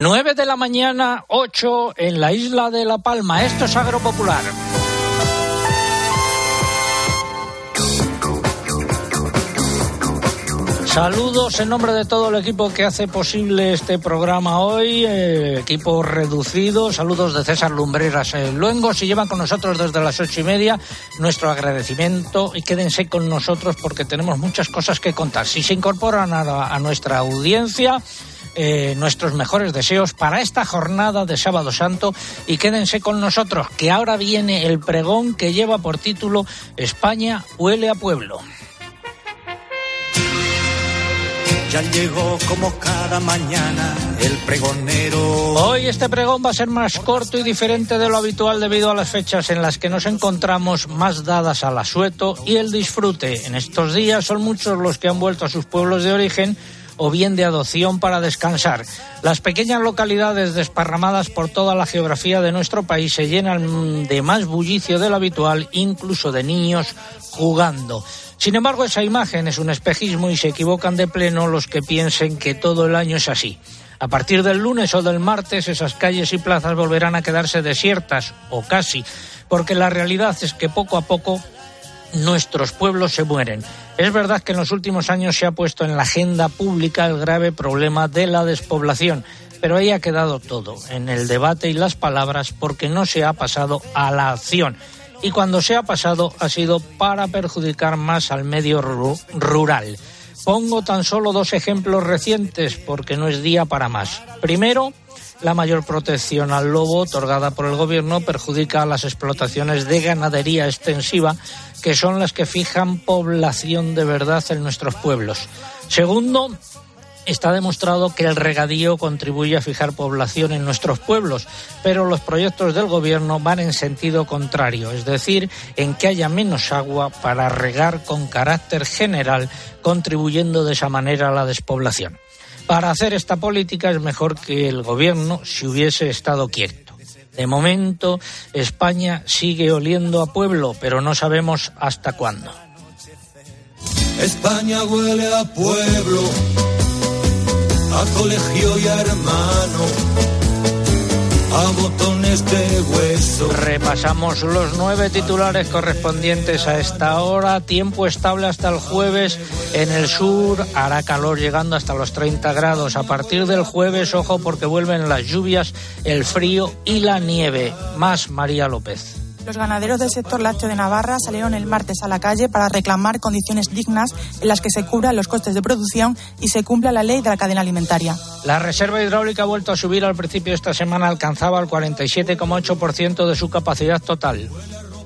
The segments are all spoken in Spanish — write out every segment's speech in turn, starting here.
9 de la mañana, 8 en la isla de La Palma. Esto es Agropopular. Saludos en nombre de todo el equipo que hace posible este programa hoy, eh, equipo reducido. Saludos de César Lumbreras en Luengo. Si llevan con nosotros desde las ocho y media, nuestro agradecimiento y quédense con nosotros porque tenemos muchas cosas que contar. Si se incorporan a nuestra audiencia, eh, nuestros mejores deseos para esta jornada de Sábado Santo y quédense con nosotros, que ahora viene el pregón que lleva por título España huele a pueblo. Ya llegó como cada mañana el pregonero. Hoy este pregón va a ser más corto y diferente de lo habitual debido a las fechas en las que nos encontramos más dadas al asueto y el disfrute. En estos días son muchos los que han vuelto a sus pueblos de origen o bien de adopción para descansar. Las pequeñas localidades desparramadas por toda la geografía de nuestro país se llenan de más bullicio del habitual, incluso de niños jugando. Sin embargo, esa imagen es un espejismo y se equivocan de pleno los que piensen que todo el año es así. A partir del lunes o del martes esas calles y plazas volverán a quedarse desiertas, o casi, porque la realidad es que poco a poco nuestros pueblos se mueren. Es verdad que en los últimos años se ha puesto en la agenda pública el grave problema de la despoblación, pero ahí ha quedado todo, en el debate y las palabras, porque no se ha pasado a la acción. Y cuando se ha pasado ha sido para perjudicar más al medio rural. Pongo tan solo dos ejemplos recientes porque no es día para más. Primero, la mayor protección al lobo otorgada por el Gobierno perjudica a las explotaciones de ganadería extensiva, que son las que fijan población de verdad en nuestros pueblos. Segundo, está demostrado que el regadío contribuye a fijar población en nuestros pueblos, pero los proyectos del Gobierno van en sentido contrario, es decir, en que haya menos agua para regar con carácter general, contribuyendo de esa manera a la despoblación. Para hacer esta política es mejor que el gobierno si hubiese estado quieto. De momento, España sigue oliendo a pueblo, pero no sabemos hasta cuándo. España huele a pueblo, a colegio y a hermano a botones de hueso. Repasamos los nueve titulares correspondientes a esta hora. Tiempo estable hasta el jueves en el sur. Hará calor llegando hasta los 30 grados. A partir del jueves, ojo, porque vuelven las lluvias, el frío y la nieve. Más María López. Los ganaderos del sector lácteo de Navarra salieron el martes a la calle para reclamar condiciones dignas en las que se cubran los costes de producción y se cumpla la ley de la cadena alimentaria. La reserva hidráulica ha vuelto a subir al principio de esta semana, alcanzaba el 47,8% de su capacidad total.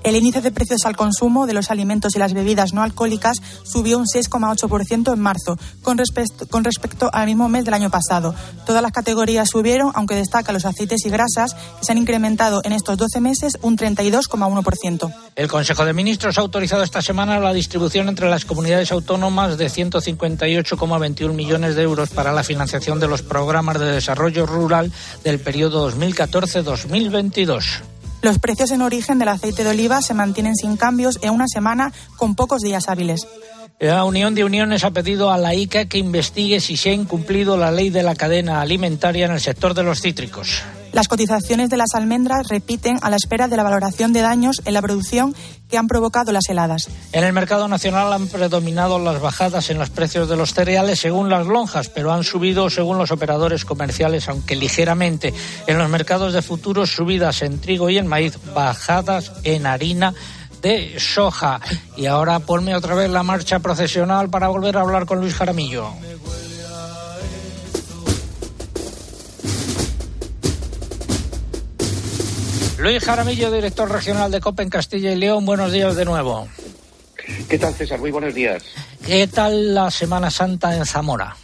El índice de precios al consumo de los alimentos y las bebidas no alcohólicas subió un 6,8% en marzo, con respecto, al mismo mes del año pasado. Todas las categorías subieron, aunque destaca los aceites y grasas, que se han incrementado en estos 12 meses un 32,1%. El Consejo de Ministros ha autorizado esta semana la distribución entre las comunidades autónomas de 158,21 millones de euros para la financiación de los programas de desarrollo rural del periodo 2014-2022. Los precios en origen del aceite de oliva se mantienen sin cambios en una semana con pocos días hábiles. La Unión de Uniones ha pedido a la ICA que investigue si se ha incumplido la ley de la cadena alimentaria en el sector de los cítricos. Las cotizaciones de las almendras repiten a la espera de la valoración de daños en la producción que han provocado las heladas. En el mercado nacional han predominado las bajadas en los precios de los cereales según las lonjas, pero han subido según los operadores comerciales, aunque ligeramente. En los mercados de futuros, subidas en trigo y en maíz, bajadas en harina de soja. Y ahora ponme otra vez la marcha procesional para volver a hablar con Luis Jaramillo. Luis Jaramillo, director regional de COPE en Castilla y León, buenos días de nuevo. ¿Qué tal, César? Muy buenos días. ¿Qué tal la Semana Santa en Zamora?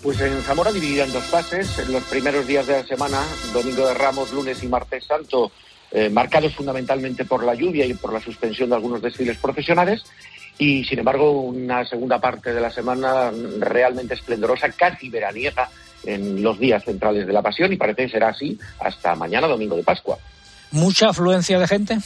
Pues en Zamora dividida en dos fases. En los primeros días de la semana, domingo de Ramos, lunes y martes santo, eh, marcados fundamentalmente por la lluvia y por la suspensión de algunos desfiles profesionales. Y, sin embargo, una segunda parte de la semana realmente esplendorosa, casi veraniega, en los días centrales de la Pasión y parece que será así hasta mañana, domingo de Pascua. ¿Mucha afluencia de gente?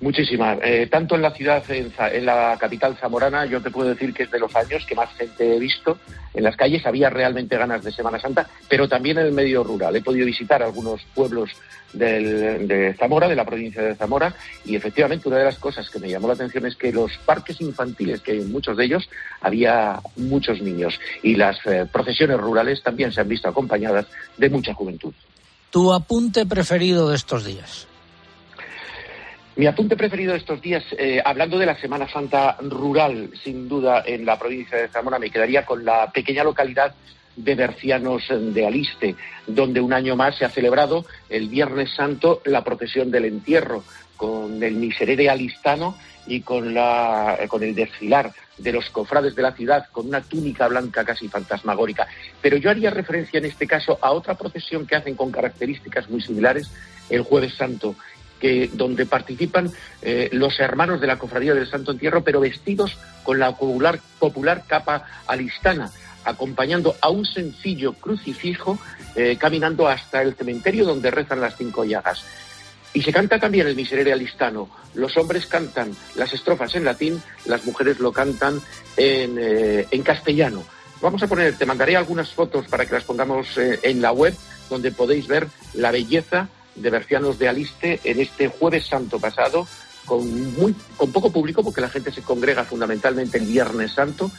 Muchísimas. Eh, tanto en la ciudad, en, la capital zamorana, yo te puedo decir que es de los años que más gente he visto. En las calles había realmente ganas de Semana Santa, pero también en el medio rural. He podido visitar algunos pueblos de Zamora, de la provincia de Zamora, y efectivamente una de las cosas que me llamó la atención es que los parques infantiles, que en muchos de ellos había muchos niños, y las eh, procesiones rurales también se han visto acompañadas de mucha juventud. ¿Tu apunte preferido de estos días? Mi apunte preferido estos días, eh, hablando de la Semana Santa rural, sin duda, en la provincia de Zamora, me quedaría con la pequeña localidad de Bercianos de Aliste, donde un año más se ha celebrado el Viernes Santo la procesión del entierro, con el miserere alistano y con el desfilar de los cofrades de la ciudad con una túnica blanca casi fantasmagórica. Pero yo haría referencia en este caso a otra procesión que hacen con características muy similares el Jueves Santo, donde participan eh, los hermanos de la Cofradía del Santo Entierro, pero vestidos con la popular, capa alistana acompañando a un sencillo crucifijo eh, caminando hasta el cementerio donde rezan las cinco llagas. Y se canta también el miserere alistano. Los hombres cantan las estrofas en latín, las mujeres lo cantan en, eh, castellano. Vamos a poner, te mandaré algunas fotos para que las pongamos en la web, donde podéis ver la belleza de Bercianos de Aliste en este jueves santo pasado, con, muy, con poco público, porque la gente se congrega fundamentalmente el Viernes Santo,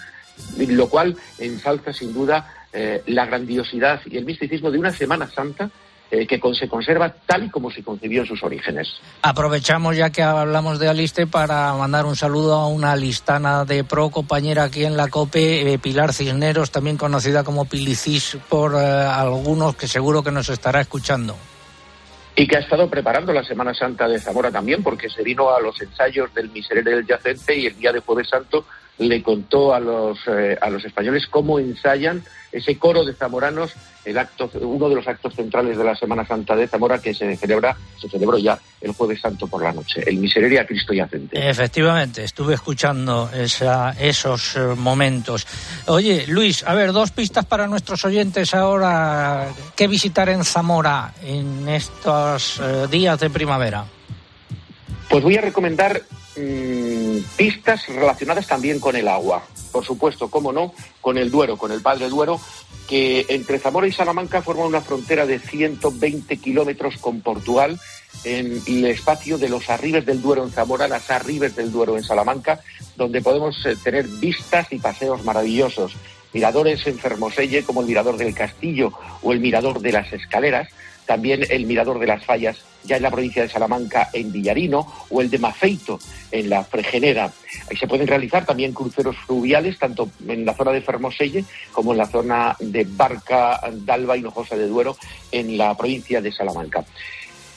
lo cual ensalza sin duda eh, la grandiosidad y el misticismo de una Semana Santa eh, que se conserva tal y como se concibió en sus orígenes. Aprovechamos ya que hablamos de Aliste para mandar un saludo a una listana de pro compañera aquí en la COPE, eh, Pilar Cisneros, también conocida como Pilicis por algunos que seguro que nos estará escuchando. Y que ha estado preparando la Semana Santa de Zamora también, porque se vino a los ensayos del Miserere del Yacente y el día de Jueves Santo le contó a los, eh, a los españoles cómo ensayan ese coro de zamoranos, el acto, uno de los actos centrales de la Semana Santa de Zamora que se celebra, se celebró ya el Jueves Santo por la noche, el Misereria Cristo Yacente. Efectivamente, estuve escuchando esa, esos eh, momentos. Oye, Luis, a ver, dos pistas para nuestros oyentes ahora. ¿Qué visitar en Zamora en estos eh, días de primavera? Pues voy a recomendar mmm, pistas relacionadas también con el agua. Por supuesto, cómo no, con el Duero, con el Padre Duero, que entre Zamora y Salamanca forma una frontera de 120 kilómetros con Portugal en el espacio de los arribes del Duero en Zamora, las arribes del Duero en Salamanca, donde podemos eh, tener vistas y paseos maravillosos. Miradores en Fermoselle, como el Mirador del Castillo o el Mirador de las Escaleras, también el Mirador de las Fallas, ya en la provincia de Salamanca, en Villarino, o el de Mafeito, en la Fregenera. Ahí se pueden realizar también cruceros fluviales, tanto en la zona de Fermoselle como en la zona de Barca, Dalba y Hinojosa de Duero, en la provincia de Salamanca.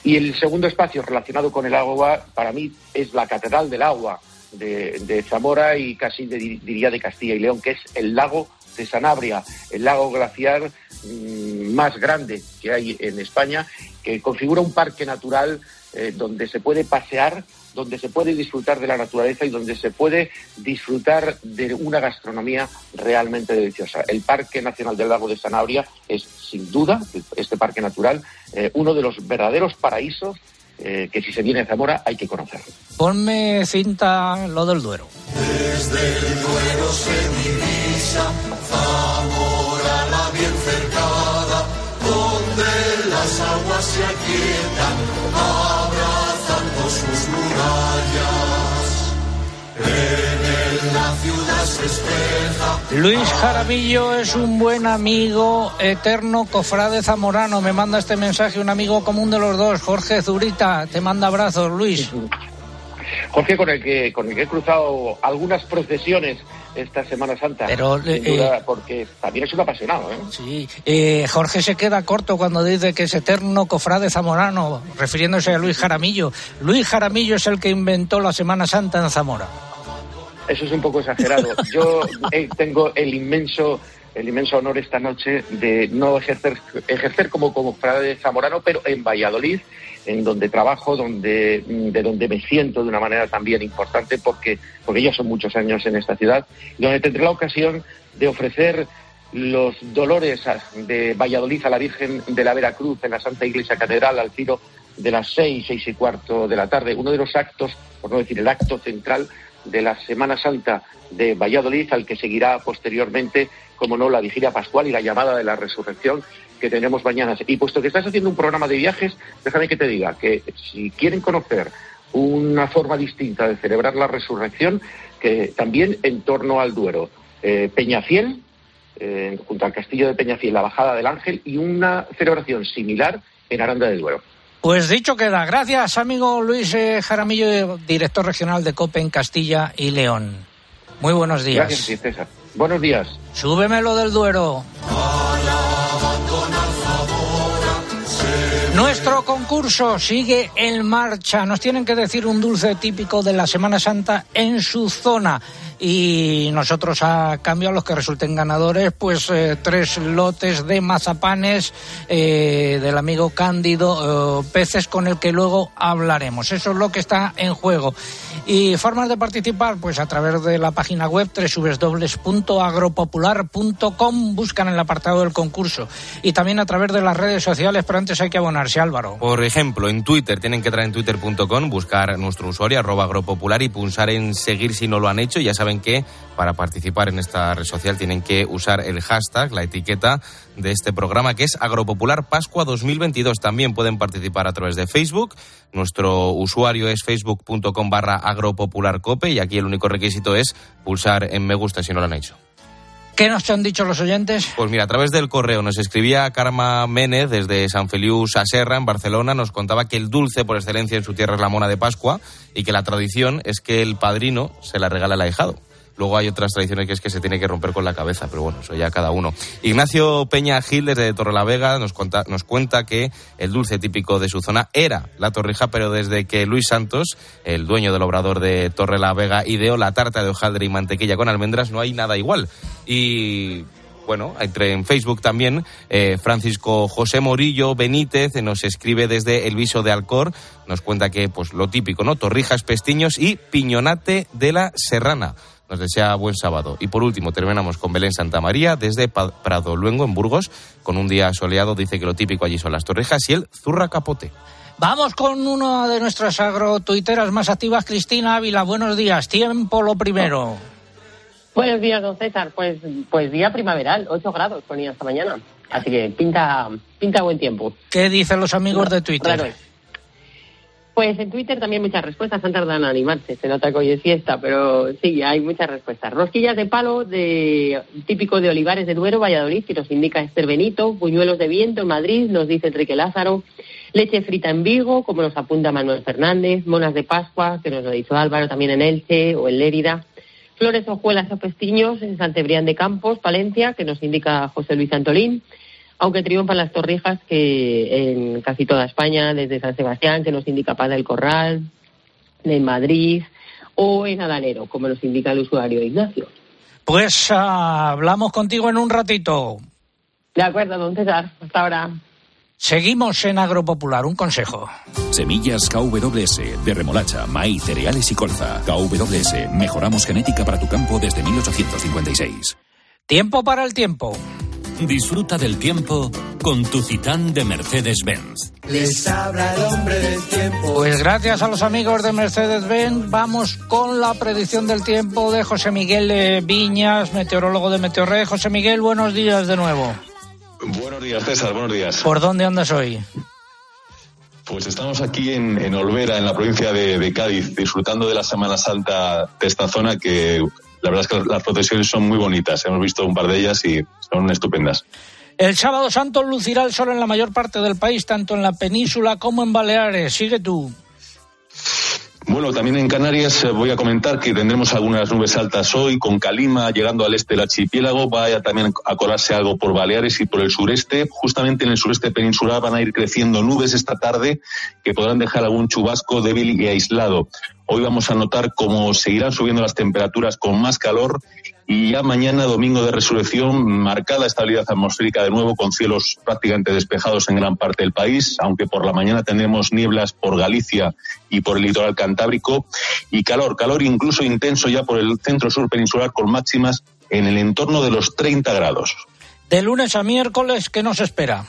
Y el segundo espacio relacionado con el agua, para mí, es la Catedral del Agua de, Zamora y casi diría de Castilla y León, que es el lago de Sanabria, el lago glaciar mmm, más grande que hay en España, que configura un parque natural eh, donde se puede pasear, donde se puede disfrutar de la naturaleza y donde se puede disfrutar de una gastronomía realmente deliciosa. El Parque Nacional del Lago de Sanabria es, sin duda, este parque natural, eh, uno de los verdaderos paraísos eh, que si se viene a Zamora hay que conocerlo. Ponme cinta lo del Duero. Desde el Duero se divisa Zamora la bien cercada, donde las aguas se aquietan, abrazando sus murallas. En la ciudad. Luis Jaramillo es un buen amigo eterno, cofrade zamorano. Me manda este mensaje un amigo común de los dos, Jorge Zurita. Te manda abrazos, Luis. Jorge, con el que, con el que he cruzado algunas procesiones esta Semana Santa. Pero, sin eh, porque también es un apasionado, ¿eh? Sí, eh, Jorge se queda corto cuando dice que es eterno cofrade zamorano, refiriéndose a Luis Jaramillo. Luis Jaramillo es el que inventó la Semana Santa en Zamora. Eso es un poco exagerado. Yo eh, tengo el inmenso el inmenso honor esta noche de no ejercer ejercer como como frade zamorano, pero en Valladolid, en donde trabajo, donde de donde me siento de una manera también importante porque porque ya son muchos años en esta ciudad, donde tendré la ocasión de ofrecer los dolores de Valladolid a la Virgen de la Veracruz en la Santa Iglesia Catedral al tiro de las seis, seis y cuarto de la tarde, uno de los actos, por no decir el acto central de la Semana Santa de Valladolid, al que seguirá posteriormente, como no, la vigilia pascual y la llamada de la resurrección que tenemos mañana. Y puesto que estás haciendo un programa de viajes, déjame que te diga que si quieren conocer una forma distinta de celebrar la resurrección, que también en torno al Duero, eh, Peñafiel, eh, junto al castillo de Peñafiel, la bajada del Ángel y una celebración similar en Aranda del Duero. Pues dicho queda. Gracias, amigo Luis eh, Jaramillo, director regional de COPE en Castilla y León. Muy buenos días. Gracias, César. Buenos días. Súbeme lo del Duero. Nuestro concurso sigue en marcha. Nos tienen que decir un dulce típico de la Semana Santa en su zona y nosotros a cambio a los que resulten ganadores pues eh, tres lotes de mazapanes eh, del amigo Cándido eh, Peces con el que luego hablaremos. Eso es lo que está en juego. Y formas de participar pues a través de la página web www.agropopular.com buscan el apartado del concurso. Y también a través de las redes sociales pero antes hay que abonarse Álvaro. Por ejemplo en Twitter tienen que entrar en twitter.com buscar nuestro usuario arroba agropopular y pulsar en seguir si no lo han hecho. Ya saben que para participar en esta red social tienen que usar el hashtag, la etiqueta de este programa que es Agropopular Pascua 2022. También pueden participar a través de Facebook. Nuestro usuario es facebook.com barra agropopularcope y aquí el único requisito es pulsar en me gusta si no lo han hecho. ¿Qué nos han dicho los oyentes? Pues mira, a través del correo nos escribía Karma Ménez desde San Feliu Saserra, en Barcelona. Nos contaba que el dulce por excelencia en su tierra es la mona de Pascua y que la tradición es que el padrino se la regala al ahijado. Luego hay otras tradiciones que es que se tiene que romper con la cabeza, pero bueno, eso ya cada uno. Ignacio Peña Gil desde Torrelavega nos, cuenta, nos cuenta que el dulce típico de su zona era la torrija, pero desde que Luis Santos, el dueño del obrador de Torrelavega, ideó la tarta de hojaldre y mantequilla con almendras, no hay nada igual. Y bueno, entre en Facebook también, eh, Francisco José Morillo Benítez nos escribe desde el viso de Alcor, nos cuenta que pues lo típico, ¿no? Torrijas, pestiños y piñonate de la serrana. Nos desea buen sábado. Y por último, terminamos con Belén Santa María desde Prado Luengo, en Burgos, con un día soleado. Dice que lo típico allí son las torrejas y el zurra capote. Vamos con una de nuestras agrotuiteras más activas, Cristina Ávila. Buenos días. Tiempo lo primero. Buenos días, don César. Pues, pues día primaveral, 8 grados ponía esta mañana. Así que pinta, pinta buen tiempo. ¿Qué dicen los amigos de Twitter? Pues en Twitter también muchas respuestas han tardado en animarse. Se nota que hoy es fiesta, pero sí, hay muchas respuestas. Rosquillas de palo de típico de Olivares de Duero, Valladolid, que nos indica Esther Benito. Puñuelos de viento en Madrid, nos dice Enrique Lázaro. Leche frita en Vigo, como nos apunta Manuel Fernández. Monas de Pascua, que nos lo dicho Álvaro, también en Elche o en Lérida. Flores, hojuelas o pestiños en Santebrián de Campos, Palencia, que nos indica José Luis Antolín aunque triunfan las torrijas que en casi toda España, desde San Sebastián, que nos indica Paz del Corral, en Madrid o en Adanero, como nos indica el usuario Ignacio. Pues ah, hablamos contigo en un ratito. De acuerdo, don César. Hasta ahora. Seguimos en Agropopular. Un consejo. Semillas KWS de remolacha, maíz, cereales y colza. KWS. Mejoramos genética para tu campo desde 1856. Tiempo para el tiempo. Disfruta del tiempo con tu Citán de Mercedes-Benz. Les habla el hombre del tiempo. Pues gracias a los amigos de Mercedes-Benz vamos con la predicción del tiempo de José Miguel Viñas, meteorólogo de Meteorred. José Miguel, buenos días de nuevo. Buenos días, César, buenos días. ¿Por dónde andas hoy? Pues estamos aquí en, en Olvera, en la provincia de, de Cádiz, disfrutando de la Semana Santa de esta zona que la verdad es que las procesiones son muy bonitas. Hemos visto un par de ellas y son estupendas. El sábado santo lucirá el sol en la mayor parte del país, tanto en la península como en Baleares. Sigue tú. Bueno, también en Canarias eh, voy a comentar que tendremos algunas nubes altas hoy, con Calima llegando al este del archipiélago, vaya también a colarse algo por Baleares y por el sureste. Justamente en el sureste peninsular van a ir creciendo nubes esta tarde que podrán dejar algún chubasco débil y aislado. Hoy vamos a notar cómo seguirán subiendo las temperaturas con más calor y ya mañana, domingo de resurrección, marcada estabilidad atmosférica de nuevo con cielos prácticamente despejados en gran parte del país, aunque por la mañana tendremos nieblas por Galicia y por el litoral cantábrico y calor, calor incluso intenso ya por el centro sur peninsular con máximas en el entorno de los 30 grados. De lunes a miércoles, ¿qué nos espera?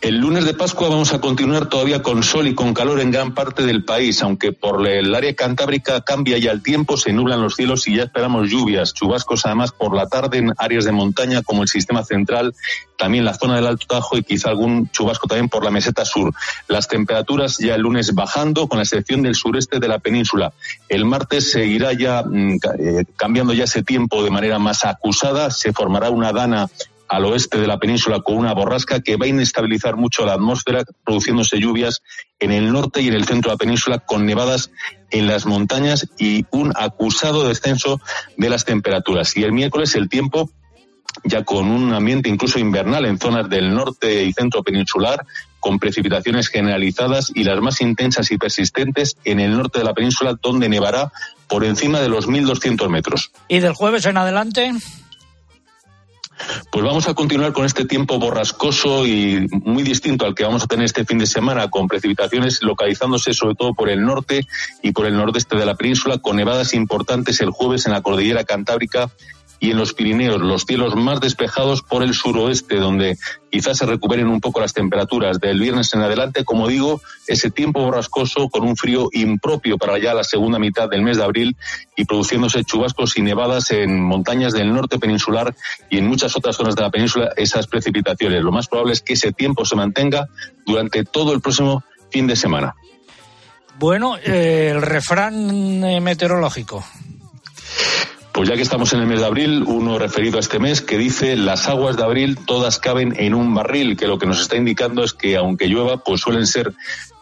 El lunes de Pascua vamos a continuar todavía con sol y con calor en gran parte del país, aunque por el área cantábrica cambia ya el tiempo, se nublan los cielos y ya esperamos lluvias, chubascos además por la tarde en áreas de montaña como el sistema central, también la zona del Alto Tajo y quizá algún chubasco también por la meseta sur. Las temperaturas ya el lunes bajando, con la excepción del sureste de la península. El martes seguirá ya mm, eh, cambiando ya ese tiempo de manera más acusada, se formará una dana al oeste de la península con una borrasca que va a inestabilizar mucho la atmósfera, produciéndose lluvias en el norte y en el centro de la península con nevadas en las montañas y un acusado descenso de las temperaturas. Y el miércoles el tiempo ya con un ambiente incluso invernal en zonas del norte y centro peninsular, con precipitaciones generalizadas y las más intensas y persistentes en el norte de la península, donde nevará por encima de los 1.200 metros. ¿Y del jueves en adelante? Pues vamos a continuar con este tiempo borrascoso y muy distinto al que vamos a tener este fin de semana, con precipitaciones localizándose sobre todo por el norte y por el nordeste de la península, con nevadas importantes el jueves en la cordillera cantábrica y en los Pirineos los cielos más despejados por el suroeste, donde quizás se recuperen un poco las temperaturas. Del viernes en adelante, como digo, ese tiempo borrascoso con un frío impropio para ya la segunda mitad del mes de abril y produciéndose chubascos y nevadas en montañas del norte peninsular y en muchas otras zonas de la península esas precipitaciones. Lo más probable es que ese tiempo se mantenga durante todo el próximo fin de semana. Bueno, eh, el refrán eh, meteorológico. Pues ya que estamos en el mes de abril, uno referido a este mes que dice las aguas de abril todas caben en un barril, que lo que nos está indicando es que aunque llueva, pues suelen ser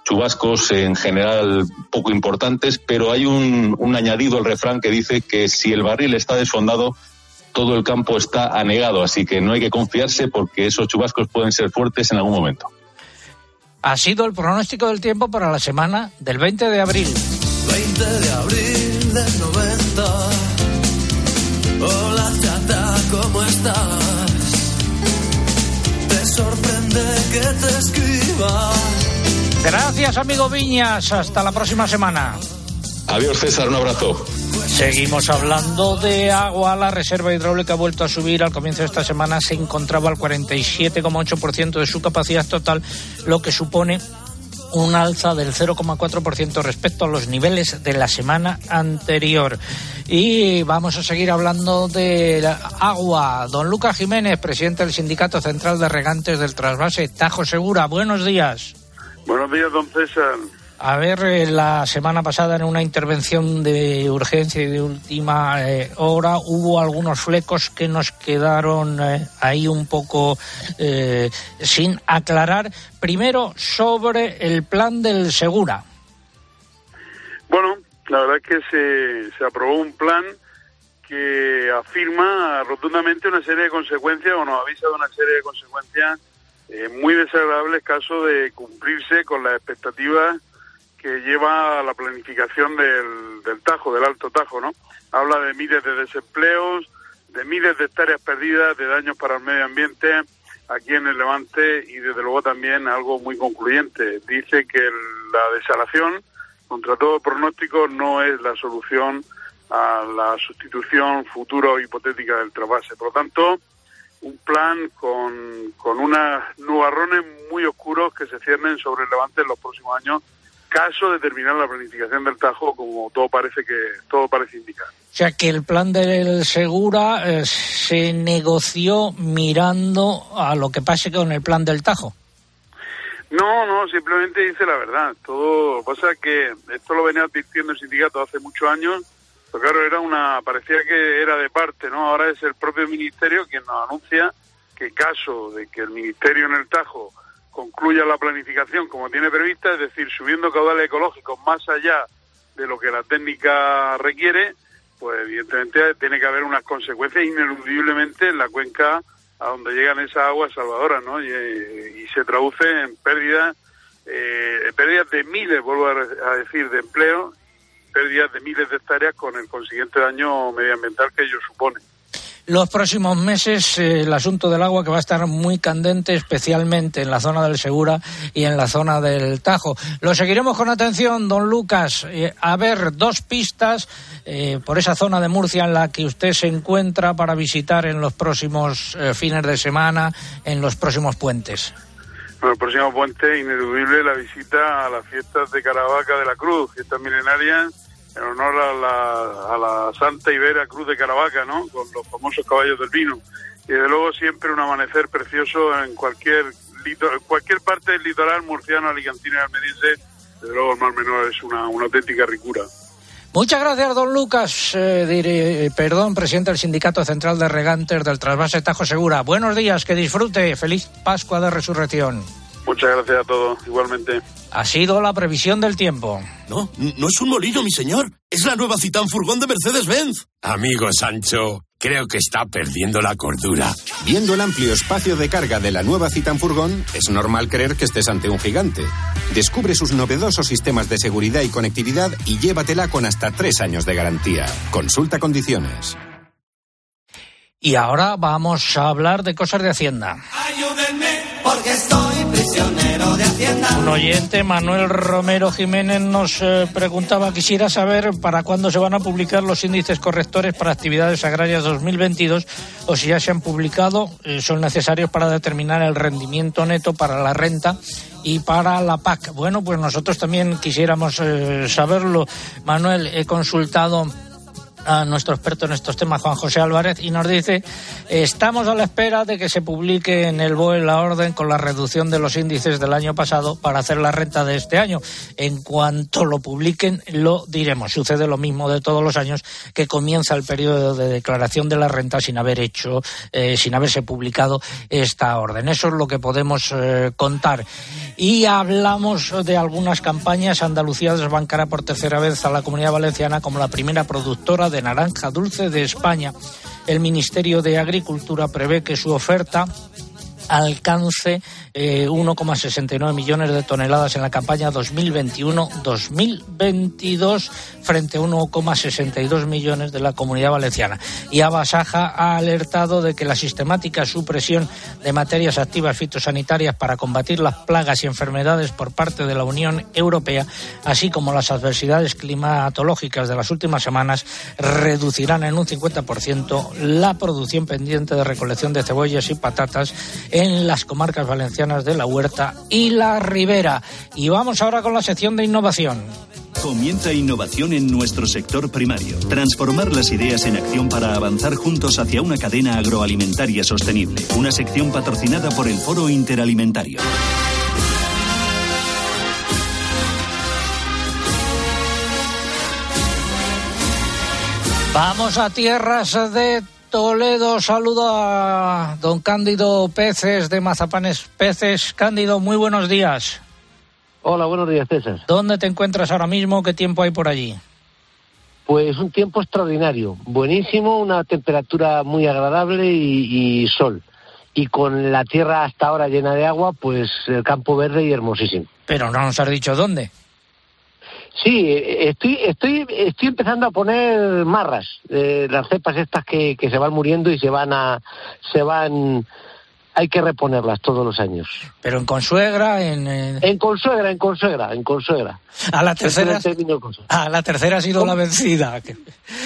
chubascos en general poco importantes, pero hay un, añadido al refrán que dice que si el barril está desfondado, todo el campo está anegado, así que no hay que confiarse porque esos chubascos pueden ser fuertes en algún momento. Ha sido el pronóstico del tiempo para la semana del 20 de abril. 20 de abril del que te escriba. Gracias, amigo Viñas. Hasta la próxima semana. Adiós, César. Un abrazo. Seguimos hablando de agua. La reserva hidráulica ha vuelto a subir. Al comienzo de esta semana se encontraba al 47,8% de su capacidad total, lo que supone un alza del 0,4% respecto a los niveles de la semana anterior. Y vamos a seguir hablando de agua. Don Lucas Jiménez, presidente del Sindicato Central de Regantes del Trasvase Tajo Segura. Buenos días. Buenos días, don César. A ver, eh, la semana pasada en una intervención de urgencia y de última eh, hora hubo algunos flecos que nos quedaron eh, ahí un poco sin aclarar. Primero, sobre el plan del Segura. Bueno, la verdad es que se, se aprobó un plan que afirma rotundamente una serie de consecuencias o nos avisa de una serie de consecuencias muy desagradables caso de cumplirse con las expectativas que lleva la planificación del, del Tajo, del Alto Tajo, ¿no? Habla de miles de desempleos, de miles de hectáreas perdidas, de daños para el medio ambiente aquí en el Levante y desde luego también algo muy concluyente. Dice que la desalación, contra todo pronóstico, no es la solución a la sustitución futura o hipotética del trasvase. Por lo tanto, un plan con, con unos nubarrones muy oscuros que se ciernen sobre el Levante en los próximos años caso de terminar la planificación del Tajo, como todo parece que todo parece indicar. O sea que el plan del Segura eh, se negoció mirando a lo que pase con el plan del Tajo. No, no, simplemente dice la verdad. Todo pasa que esto lo venía advirtiendo el sindicato hace muchos años, pero claro, era una parecía que era de parte, ¿no? Ahora es el propio ministerio quien nos anuncia que caso de que el ministerio en el Tajo concluya la planificación como tiene prevista, es decir, subiendo caudales ecológicos más allá de lo que la técnica requiere, pues evidentemente tiene que haber unas consecuencias ineludiblemente en la cuenca a donde llegan esas aguas salvadoras, ¿no? Y, se traduce en pérdidas, eh, pérdidas de miles, vuelvo a, decir, de empleo, pérdidas de miles de hectáreas con el consiguiente daño medioambiental que ello supone los próximos meses eh, el asunto del agua que va a estar muy candente, especialmente en la zona del Segura y en la zona del Tajo. Lo seguiremos con atención, don Lucas. Eh, a ver, dos pistas eh, por esa zona de Murcia en la que usted se encuentra para visitar en los próximos fines de semana, en los próximos puentes. Bueno, el próximo puente, ineludible, la visita a las fiestas de Caravaca de la Cruz, fiestas milenarias en honor a la, a la Santa Ibera Cruz de Caravaca, ¿no? Con los famosos caballos del vino. Y de luego siempre un amanecer precioso en cualquier cualquier parte del litoral murciano, alicantino y almeriense. Desde luego el Mar Menor es una, una auténtica ricura. Muchas gracias, don Lucas, eh, diré, perdón, presidente del Sindicato Central de Regantes del Trasvase Tajo Segura. Buenos días, que disfrute. Feliz Pascua de Resurrección. Muchas gracias a todos, igualmente. Ha sido la previsión del tiempo. No, no es un molino, mi señor. Es la nueva Citán Furgón de Mercedes-Benz. Amigo Sancho, creo que está perdiendo la cordura. Viendo el amplio espacio de carga de la nueva Citan Furgón, es normal creer que estés ante un gigante. Descubre sus novedosos sistemas de seguridad y conectividad y llévatela con hasta tres años de garantía. Consulta condiciones. Y ahora vamos a hablar de cosas de Hacienda. Ayúdenme porque estoy Un oyente, Manuel Romero Jiménez, nos eh, preguntaba, quisiera saber para cuándo se van a publicar los índices correctores para actividades agrarias 2022 o si ya se han publicado, eh, son necesarios para determinar el rendimiento neto para la renta y para la PAC. Bueno, pues nosotros también quisiéramos eh, saberlo. Manuel, he consultado a nuestro experto en estos temas, Juan José Álvarez, y nos dice, estamos a la espera de que se publique en el BOE la orden con la reducción de los índices del año pasado para hacer la renta de este año. En cuanto lo publiquen, lo diremos. Sucede lo mismo de todos los años, que comienza el periodo de declaración de la renta sin haber hecho, eh, sin haberse publicado esta orden. Eso es lo que podemos eh, contar. Y hablamos de algunas campañas. Andalucía desbancará por tercera vez a la Comunidad Valenciana como la primera productora de naranja dulce de España. El Ministerio de Agricultura prevé que su oferta alcance eh, 1,69 millones de toneladas en la campaña 2021-2022 frente a 1,62 millones de la comunidad valenciana. Y Abasaja ha alertado de que la sistemática supresión de materias activas fitosanitarias para combatir las plagas y enfermedades por parte de la Unión Europea, así como las adversidades climatológicas de las últimas semanas, reducirán en un 50% la producción pendiente de recolección de cebollas y patatas en las comarcas valencianas de la Huerta y la Ribera. Y vamos ahora con la sección de innovación. Comienza innovación en nuestro sector primario. Transformar las ideas en acción para avanzar juntos hacia una cadena agroalimentaria sostenible. Una sección patrocinada por el Foro Interalimentario. Vamos a tierras de Toledo. Saludo a don Cándido Peces de Mazapanes Peces. Cándido, muy buenos días. Hola, buenos días, César. ¿Dónde te encuentras ahora mismo? ¿Qué tiempo hay por allí? Pues un tiempo extraordinario, buenísimo, una temperatura muy agradable y, y sol. Y con la tierra hasta ahora llena de agua, pues el campo verde y hermosísimo. Pero no nos has dicho dónde. Sí, estoy, estoy, estoy empezando a poner marras, eh, las cepas estas que, que se van muriendo y se van a, se van, hay que reponerlas todos los años. Pero en consuegra, en, en... En consuegra, en consuegra, en consuegra. a la tercera, a la tercera ha sido la vencida.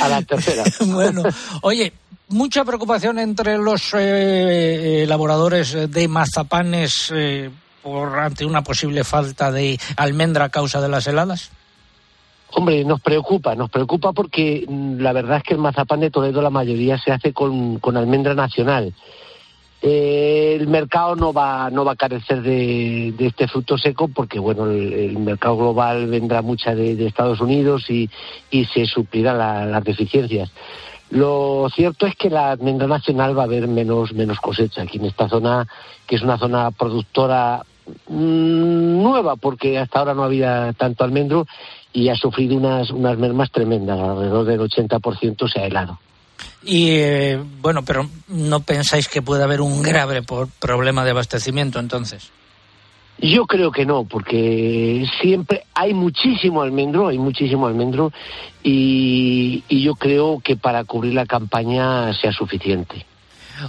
A la tercera. bueno, oye, mucha preocupación entre los eh, elaboradores de mazapanes eh, por ante una posible falta de almendra a causa de las heladas. Hombre, nos preocupa, nos preocupa porque mm, la verdad es que el mazapán de Toledo la mayoría se hace con, con almendra nacional. Eh, el mercado no va, no va a carecer de, de este fruto seco porque bueno el, mercado global vendrá mucha de, de Estados Unidos y, y se suplirán la- las deficiencias. Lo cierto es que la almendra nacional va a haber menos, menos cosecha aquí en esta zona, que es una zona productora mm, nueva porque hasta ahora no había tanto almendro y ha sufrido unas, unas mermas tremendas, alrededor del 80% se ha helado. Y eh, bueno, pero no pensáis que puede haber un grave por- problema de abastecimiento entonces. Yo creo que no, porque siempre hay muchísimo almendro, hay muchísimo almendro y, y yo creo que para cubrir la campaña sea suficiente.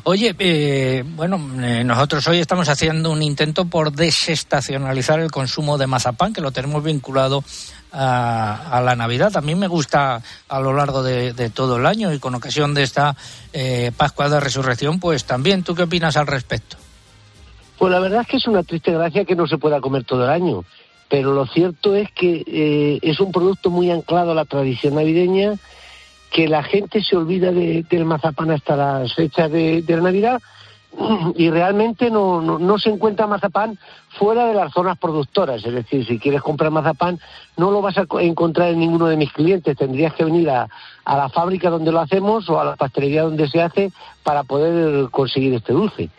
Oye, eh, bueno, eh, nosotros hoy estamos haciendo un intento por desestacionalizar el consumo de mazapán, que lo tenemos vinculado a, a la Navidad. A mí me gusta a lo largo de, todo el año y con ocasión de esta eh, Pascua de Resurrección, pues también. ¿Tú qué opinas al respecto? Pues la verdad es que es una triste gracia que no se pueda comer todo el año, pero lo cierto es que eh, es un producto muy anclado a la tradición navideña, que la gente se olvida de, del mazapán hasta las fechas de, de la Navidad y realmente no, no, no, se encuentra mazapán fuera de las zonas productoras. Es decir, si quieres comprar mazapán, no lo vas a encontrar en ninguno de mis clientes. Tendrías que venir a, a la fábrica donde lo hacemos o a la pastelería donde se hace para poder conseguir este dulce.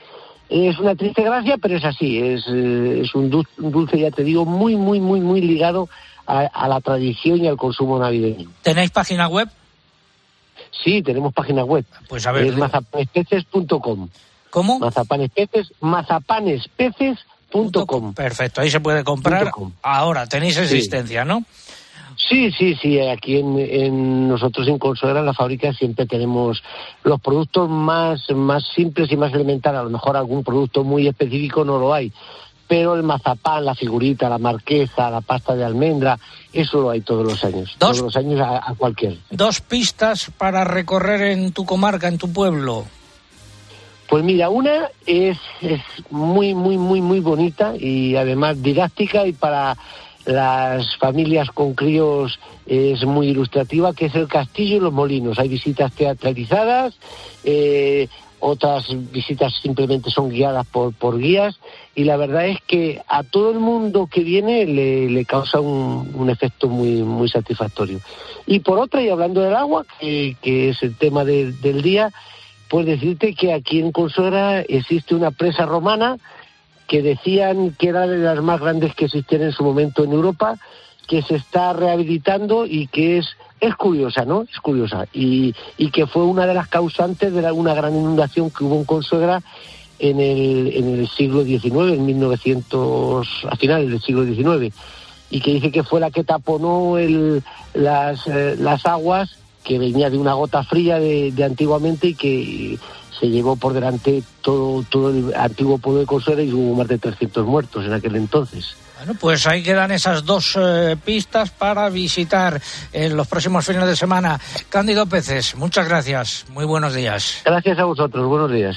Es una triste gracia, pero es así. Es, eh, es un, dulce, ya te digo, muy, muy, muy, muy ligado a, a la tradición y al consumo navideño. ¿Tenéis página web? Sí, tenemos página web. Pues a ver. Es mazapanespeces.com. ¿Cómo? Mazapanespeces, mazapanespeces.com. Perfecto, ahí se puede comprar. Ahora, tenéis existencia, sí. ¿no? Sí, sí, sí. Aquí en, en, nosotros en Consuegra, en la fábrica, siempre tenemos los productos más, más simples y más elementales. A lo mejor algún producto muy específico no lo hay. Pero el mazapán, la figurita, la marquesa, la pasta de almendra, eso lo hay todos los años. Dos, todos los años a, a cualquier. Dos pistas para recorrer en tu comarca, en tu pueblo. Pues mira, una es, muy, muy, muy, muy bonita y además didáctica y para las familias con críos es muy ilustrativa, que es el Castillo y los Molinos. Hay visitas teatralizadas, eh, otras visitas simplemente son guiadas por, por guías y la verdad es que a todo el mundo que viene le, le causa un, un, efecto muy, muy satisfactorio. Y por otra, y hablando del agua, que, que es el tema de, del día, pues decirte que aquí en Consuegra existe una presa romana que decían que era de las más grandes que existían en su momento en Europa, que se está rehabilitando y que es, es curiosa, ¿no? Es curiosa. Y, y que fue una de las causantes de una gran inundación que hubo en Consuegra en el, en el siglo XIX, en 1900, a finales del siglo XIX, y que dice que fue la que taponó el, las, eh, las aguas que venía de una gota fría de, de antiguamente y que se llevó por delante todo, todo el antiguo pueblo de Consuegra y hubo más de 300 muertos en aquel entonces. Bueno, pues ahí quedan esas dos eh, pistas para visitar en los próximos fines de semana. Cándido Peces, muchas gracias. Muy buenos días. Gracias a vosotros. Buenos días.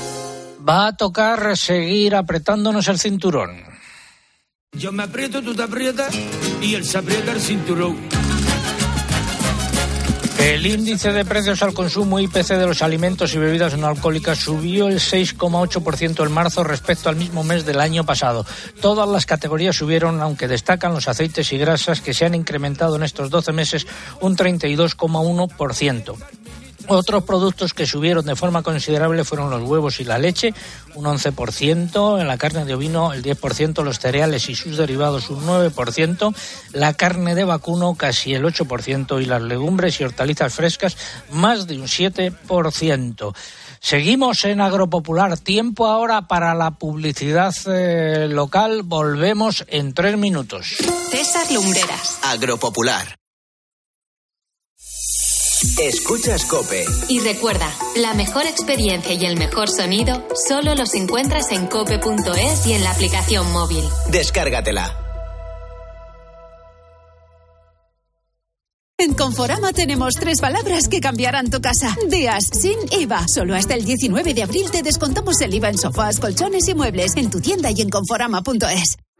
va a tocar seguir apretándonos el cinturón. Yo me aprieto, tú te aprietas y él se aprieta el cinturón. El índice de precios al consumo IPC de los alimentos y bebidas no alcohólicas subió el 6,8% en marzo respecto al mismo mes del año pasado. Todas las categorías subieron, aunque destacan los aceites y grasas que se han incrementado en estos 12 meses un 32,1%. Otros productos que subieron de forma considerable fueron los huevos y la leche, un 11%, en la carne de ovino el 10%, los cereales y sus derivados un 9%, la carne de vacuno casi el 8% y las legumbres y hortalizas frescas más de un 7%. Seguimos en Agropopular. Tiempo ahora para la publicidad eh, local. Volvemos en tres minutos. César Lumbreras. Agropopular. Escuchas Cope. Y recuerda, la mejor experiencia y el mejor sonido solo los encuentras en cope.es y en la aplicación móvil. Descárgatela. En Conforama tenemos tres palabras que cambiarán tu casa. Días sin IVA. Solo hasta el 19 de abril te descontamos el IVA en sofás, colchones y muebles en tu tienda y en conforama.es.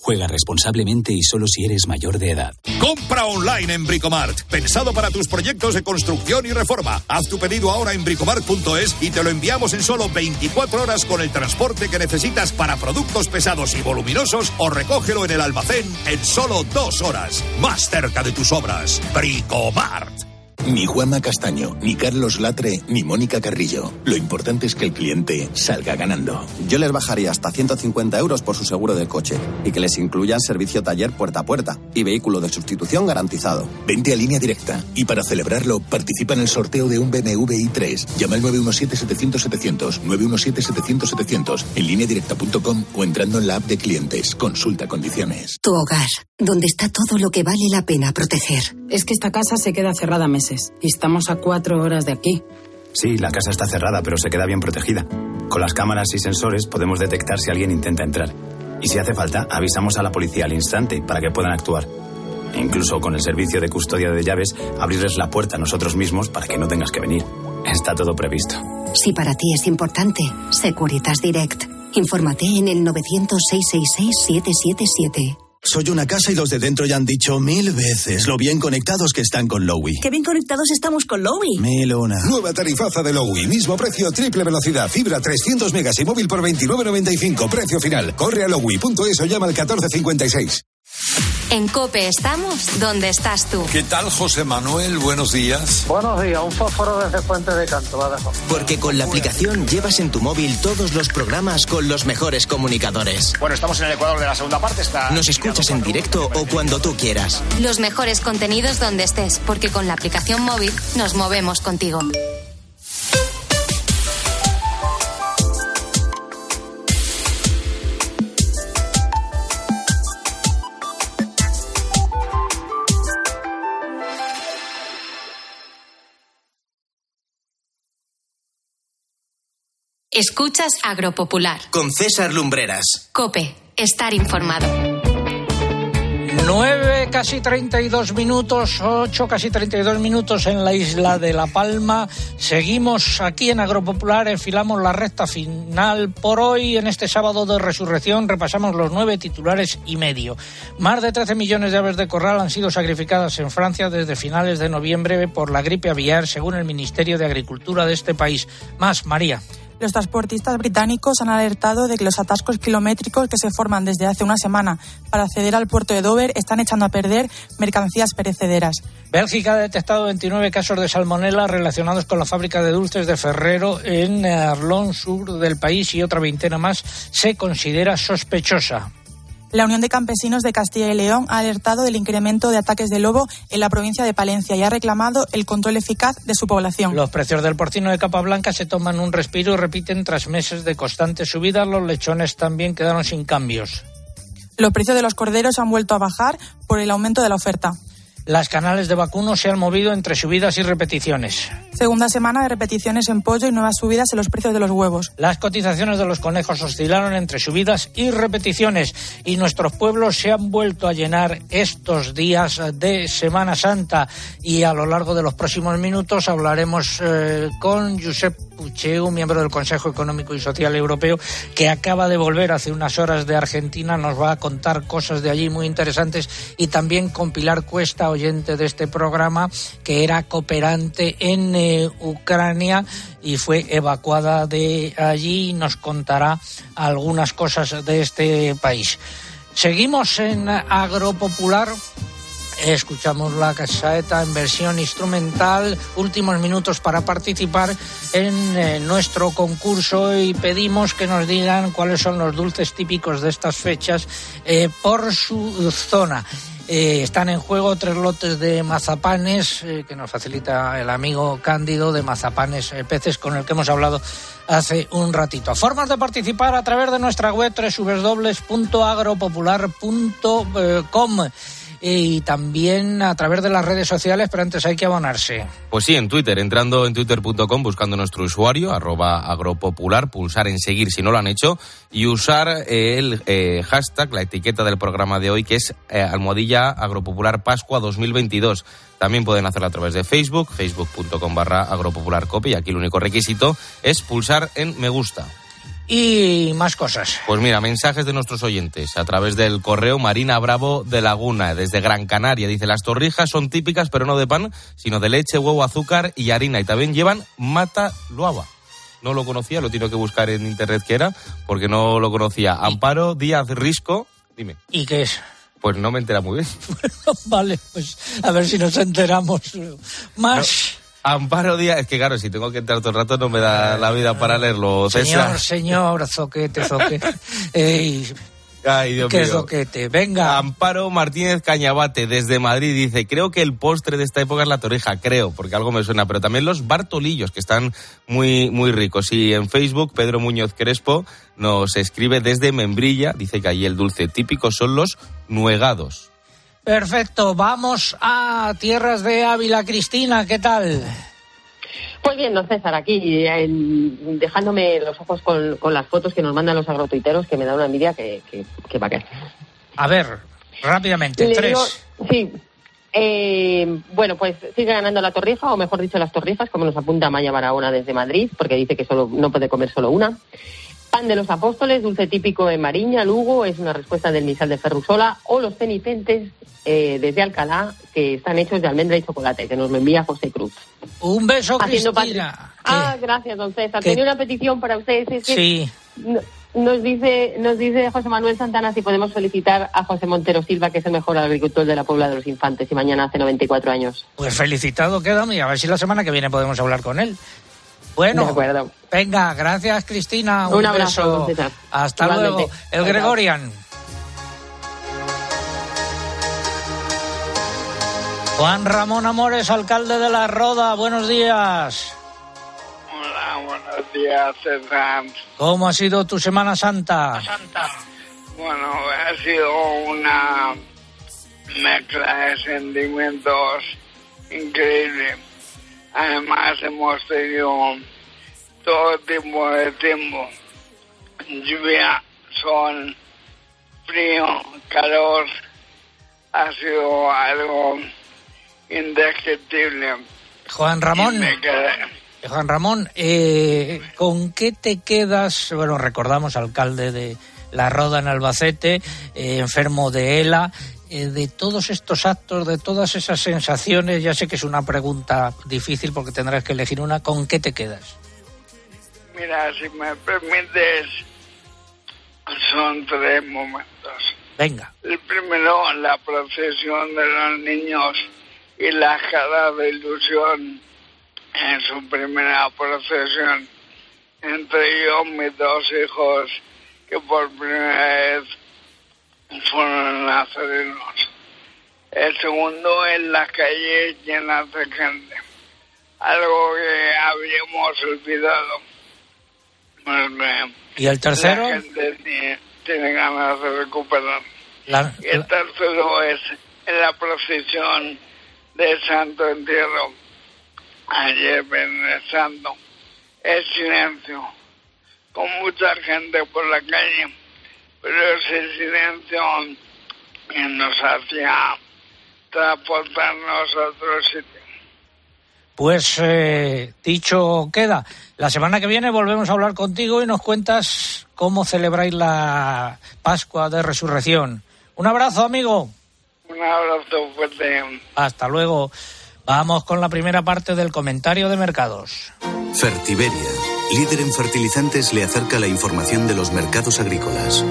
Juega responsablemente y solo si eres mayor de edad. Compra online en Bricomart. Pensado para tus proyectos de construcción y reforma. Haz tu pedido ahora en bricomart.es y te lo enviamos en solo 24 horas con el transporte que necesitas para productos pesados y voluminosos o recógelo en el almacén en solo dos horas. Más cerca de tus obras. Bricomart. Ni Juanma Castaño, ni Carlos Latre, ni Mónica Carrillo. Lo importante es que el cliente salga ganando. Yo les bajaría hasta 150 euros por su seguro de coche y que les incluyan servicio taller puerta a puerta y vehículo de sustitución garantizado. Vente a línea directa y para celebrarlo participa en el sorteo de un BMW i3. Llama al 917-700-700, 917-700-700 en lineadirecta.com o entrando en la app de clientes. Consulta condiciones. Tu hogar, donde está todo lo que vale la pena proteger. Es que esta casa se queda cerrada meses y estamos a cuatro horas de aquí. Sí, la casa está cerrada, pero se queda bien protegida. Con las cámaras y sensores podemos detectar si alguien intenta entrar. Y si hace falta, avisamos a la policía al instante para que puedan actuar. E incluso con el servicio de custodia de llaves, abrirles la puerta nosotros mismos para que no tengas que venir. Está todo previsto. Si para ti es importante, Securitas Direct. Infórmate en el 900 666 777. Soy una casa y los de dentro ya han dicho mil veces lo bien conectados que están con Lowy. ¡Qué bien conectados estamos con Lowy! Mil una. Nueva tarifaza de Lowy. Mismo precio, triple velocidad, fibra 300 megas y móvil por 29.95. Precio final. Corre a lowy.es o llama al 1456. En Cope estamos donde estás tú. ¿Qué tal, José Manuel? Buenos días. Buenos días, un fósforo desde Fuente de Canto. Porque con la aplicación llevas en tu móvil todos los programas con los mejores comunicadores. Bueno, estamos en el Ecuador de la segunda parte. Está Nos escuchas en directo o cuando tú quieras. Los mejores contenidos donde estés, porque con la aplicación móvil nos movemos contigo. Escuchas Agropopular. Con César Lumbreras. Cope, estar informado. 9, casi 32 minutos, 8, casi 32 minutos en la isla de La Palma. Seguimos aquí en Agropopular, enfilamos la recta final. Por hoy, en este sábado de resurrección, repasamos los nueve titulares y medio. Más de 13 millones de aves de corral han sido sacrificadas en Francia desde finales de noviembre por la gripe aviar, según el Ministerio de Agricultura de este país. Más, María. Los transportistas británicos han alertado de que los atascos kilométricos que se forman desde hace una semana para acceder al puerto de Dover están echando a perder mercancías perecederas. Bélgica ha detectado 29 casos de salmonela relacionados con la fábrica de dulces de Ferrero en Arlón, sur del país, y otra veintena más se considera sospechosa. La Unión de Campesinos de Castilla y León ha alertado del incremento de ataques de lobo en la provincia de Palencia y ha reclamado el control eficaz de su población. Los precios del porcino de capa blanca se toman un respiro y repiten tras meses de constante subida. Los lechones también quedaron sin cambios. Los precios de los corderos han vuelto a bajar por el aumento de la oferta. Las canales de vacuno se han movido entre subidas y repeticiones. Segunda semana de repeticiones en pollo y nuevas subidas en los precios de los huevos. Las cotizaciones de los conejos oscilaron entre subidas y repeticiones y nuestros pueblos se han vuelto a llenar estos días de Semana Santa y a lo largo de los próximos minutos hablaremos eh, con Josep Pucheu, miembro del Consejo Económico y Social Europeo, que acaba de volver hace unas horas de Argentina, nos va a contar cosas de allí muy interesantes y también con Pilar Cuesta, oyente de este programa, que era cooperante en eh, Ucrania y fue evacuada de allí y nos contará algunas cosas de este país. Seguimos en Agropopular. Escuchamos la casaeta en versión instrumental. Últimos minutos para participar en eh, nuestro concurso y pedimos que nos digan cuáles son los dulces típicos de estas fechas eh, por su zona. Eh, están en juego tres lotes de mazapanes que nos facilita el amigo Cándido de Mazapanes eh, Peces con el que hemos hablado hace un ratito. Formas de participar a través de nuestra web www.agropopular.com y también a través de las redes sociales, pero antes hay que abonarse. Pues sí, en Twitter, entrando en twitter.com, buscando nuestro usuario, arroba agropopular, pulsar en seguir si no lo han hecho y usar el eh, hashtag, la etiqueta del programa de hoy, que es eh, almohadilla agropopular Pascua 2022. También pueden hacerlo a través de Facebook, facebook.com barra agropopularcopy aquí el único requisito es pulsar en me gusta. Y más cosas. Pues mira, mensajes de nuestros oyentes a través del correo Marina Bravo de Laguna, desde Gran Canaria. Dice, las torrijas son típicas, pero no de pan, sino de leche, huevo, azúcar y harina. Y también llevan mata luaba. No lo conocía, lo tengo que buscar en internet que era, porque no lo conocía. Amparo Díaz Risco, dime. ¿Y qué es? Pues no me entera muy bien. vale, pues a ver si nos enteramos más. Amparo Díaz, es que claro, si tengo que entrar todo el rato no me da la vida para leerlo. Señor, señor, zoquete, zoquete. Ey, Ay, Dios qué mío. zoquete. Venga. Amparo Martínez Cañabate, desde Madrid, dice, creo que el postre de esta época es la torrija, creo, porque algo me suena, pero también los bartolillos, que están muy, muy ricos. Y en Facebook, Pedro Muñoz Crespo nos escribe desde Membrilla, dice que allí el dulce típico son los nuegados. Perfecto, vamos a tierras de Ávila. Cristina, ¿qué tal? Pues bien, don César, aquí dejándome los ojos con, con las fotos que nos mandan los agrotuiteros, que me da una envidia que, que, que va a caer. A ver, rápidamente, Le tres. digo- sí. Eh, bueno, pues sigue ganando la torrija, o mejor dicho, las torrijas, como nos apunta Maya Barahona desde Madrid, porque dice que solo no puede comer solo una. Pan de los apóstoles, dulce típico en Mariña, Lugo, es una respuesta del misal de Ferrusola, o los penitentes eh, desde Alcalá, que están hechos de almendra y chocolate, que nos lo envía José Cruz. Un beso, Haciendo Cristina. Ah, gracias, don César. ¿Qué? Tenía una petición para ustedes. es que Sí. no- Nos dice, nos dice José Manuel Santana si podemos felicitar a José Montero Silva, que es el mejor agricultor de la Puebla de los Infantes, y mañana hace 94 años. Pues felicitado queda y a ver si la semana que viene podemos hablar con él. Bueno, De acuerdo. venga, gracias Cristina. Un, Un abrazo, beso. Hasta Igualmente. luego. El. Gregorian. Juan Ramón Amores, alcalde de La Roda, buenos días. Hola, buenos días, César. ¿Cómo ha sido tu Semana Santa? Bueno, ha sido una mezcla de sentimientos increíble. Además, hemos tenido todo tipo de tiempo. Lluvia, sol, frío, calor. Ha sido algo indescriptible. Juan Ramón. Juan Ramón, eh, ¿con qué te quedas? Bueno, recordamos alcalde de La Roda en Albacete, eh, enfermo de ELA, eh, de todos estos actos, de todas esas sensaciones, ya sé que es una pregunta difícil porque tendrás que elegir una, ¿con qué te quedas? Mira, si me permites, son tres momentos. Venga. El primero, la procesión de los niños y la cara de ilusión en su primera procesión. Entre ellos mis dos hijos que por primera vez fueron nazarenos. El segundo en las calles llenas de gente. Algo que habíamos olvidado. ¿Y el tercero? La gente tiene, tiene ganas de recuperar. La- Y el tercero es la procesión del Santo Entierro. Ayer Viernes Santo. El silencio. Con mucha gente por la calle. Pero ese silencio que nos hacía transportarnos a otro sitio. Pues eh, dicho queda, la semana que viene volvemos a hablar contigo y nos cuentas cómo celebráis la Pascua de Resurrección. Un abrazo, amigo. Un abrazo fuerte. Hasta luego. Vamos con la primera parte del comentario de mercados. Fertiberia, líder en fertilizantes, le acerca la información de los mercados agrícolas.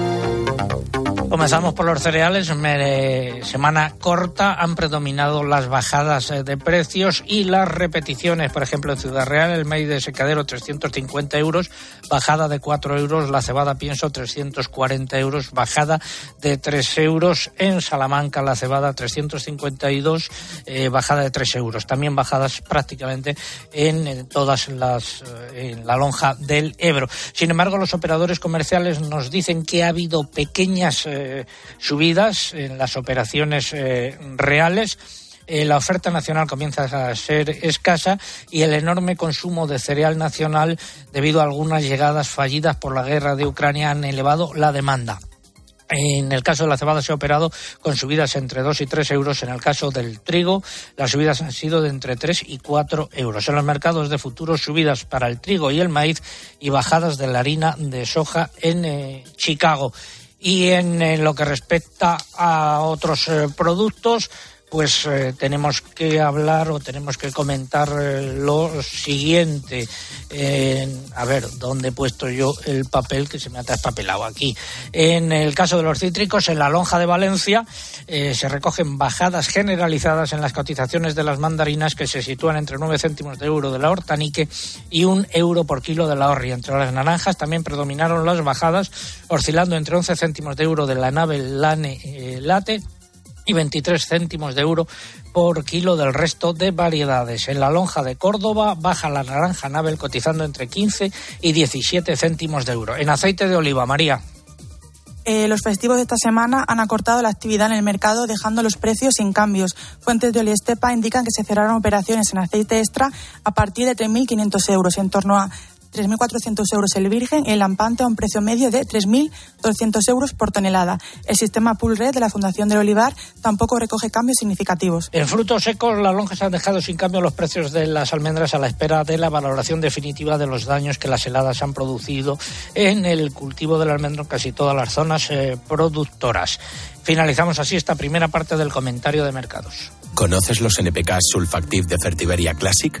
Comenzamos por los cereales. Semana corta han predominado las bajadas eh, de precios y las repeticiones. Por ejemplo, en Ciudad Real el maíz de secadero 350 euros, bajada de 4 euros. La cebada pienso 340 euros, bajada de 3 euros. En Salamanca la cebada 352, eh, bajada de 3 euros. También bajadas prácticamente en, todas las eh, en la lonja del Ebro. Sin embargo, los operadores comerciales nos dicen que ha habido pequeñas eh, subidas en las operaciones eh, reales. Eh, la oferta nacional comienza a ser escasa y el enorme consumo de cereal nacional debido a algunas llegadas fallidas por la guerra de Ucrania han elevado la demanda. En el caso de la cebada se ha operado con subidas entre 2 y 3 euros. En el caso del trigo, las subidas han sido de entre 3 y 4 euros. En los mercados de futuros, subidas para el trigo y el maíz y bajadas de la harina de soja en eh, Chicago. Y en, lo que respecta a otros eh, productos, pues eh, tenemos que hablar o tenemos que comentar eh, lo siguiente. a ver, ¿dónde he puesto yo el papel que se me ha traspapelado aquí? En el caso de los cítricos, en la lonja de Valencia eh, se recogen bajadas generalizadas en las cotizaciones de las mandarinas que se sitúan entre 9 céntimos de euro de la hortanique y un euro por kilo de la horri. Entre las naranjas también predominaron las bajadas, oscilando entre 11 céntimos de euro de la nave Lane Late y 23 céntimos de euro por kilo del resto de variedades. En la lonja de Córdoba baja la naranja Nabel cotizando entre 15 y 17 céntimos de euro. En aceite de oliva, María. Eh, los festivos de esta semana han acortado la actividad en el mercado, dejando los precios sin cambios. Fuentes de Oliestepa indican que se cerraron operaciones en aceite extra a partir de 3.500 euros, en torno a 3.400 euros el virgen y el lampante a un precio medio de 3.200 euros por tonelada. El sistema Pool Red de la Fundación del Olivar tampoco recoge cambios significativos. En frutos secos, las lonjas han dejado sin cambio los precios de las almendras a la espera de la valoración definitiva de los daños que las heladas han producido en el cultivo del almendro en casi todas las zonas eh, productoras. Finalizamos así esta primera parte del comentario de mercados. ¿Conoces los NPK Sulfactive de Fertiberia Classic?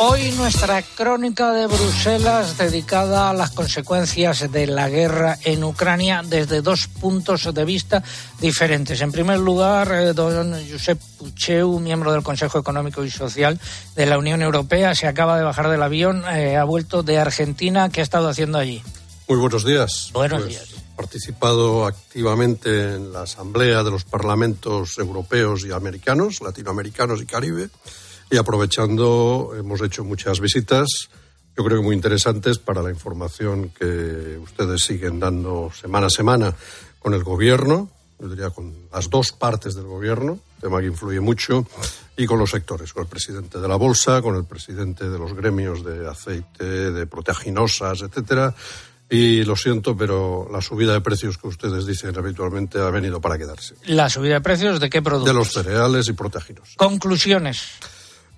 Hoy nuestra crónica de Bruselas dedicada a las consecuencias de la guerra en Ucrania desde dos puntos de vista diferentes. En primer lugar, eh, don Josep Pucheu, miembro del Consejo Económico y Social de la Unión Europea, se acaba de bajar del avión, eh, ha vuelto de Argentina. ¿Qué ha estado haciendo allí? Muy buenos días. Buenos pues, días. Participado activamente en la Asamblea de los Parlamentos Europeos y Americanos, Latinoamericanos y Caribe y aprovechando, hemos hecho muchas visitas, yo creo que muy interesantes para la información que ustedes siguen dando semana a semana con el gobierno, yo diría con las dos partes del gobierno, tema que influye mucho, y con los sectores, con el presidente de la bolsa, con el presidente de los gremios de aceite, de proteaginosas, etcétera. Y lo siento, pero la subida de precios que ustedes dicen habitualmente ha venido para quedarse. ¿La subida de precios de qué productos? De los cereales y proteaginosas. Conclusiones.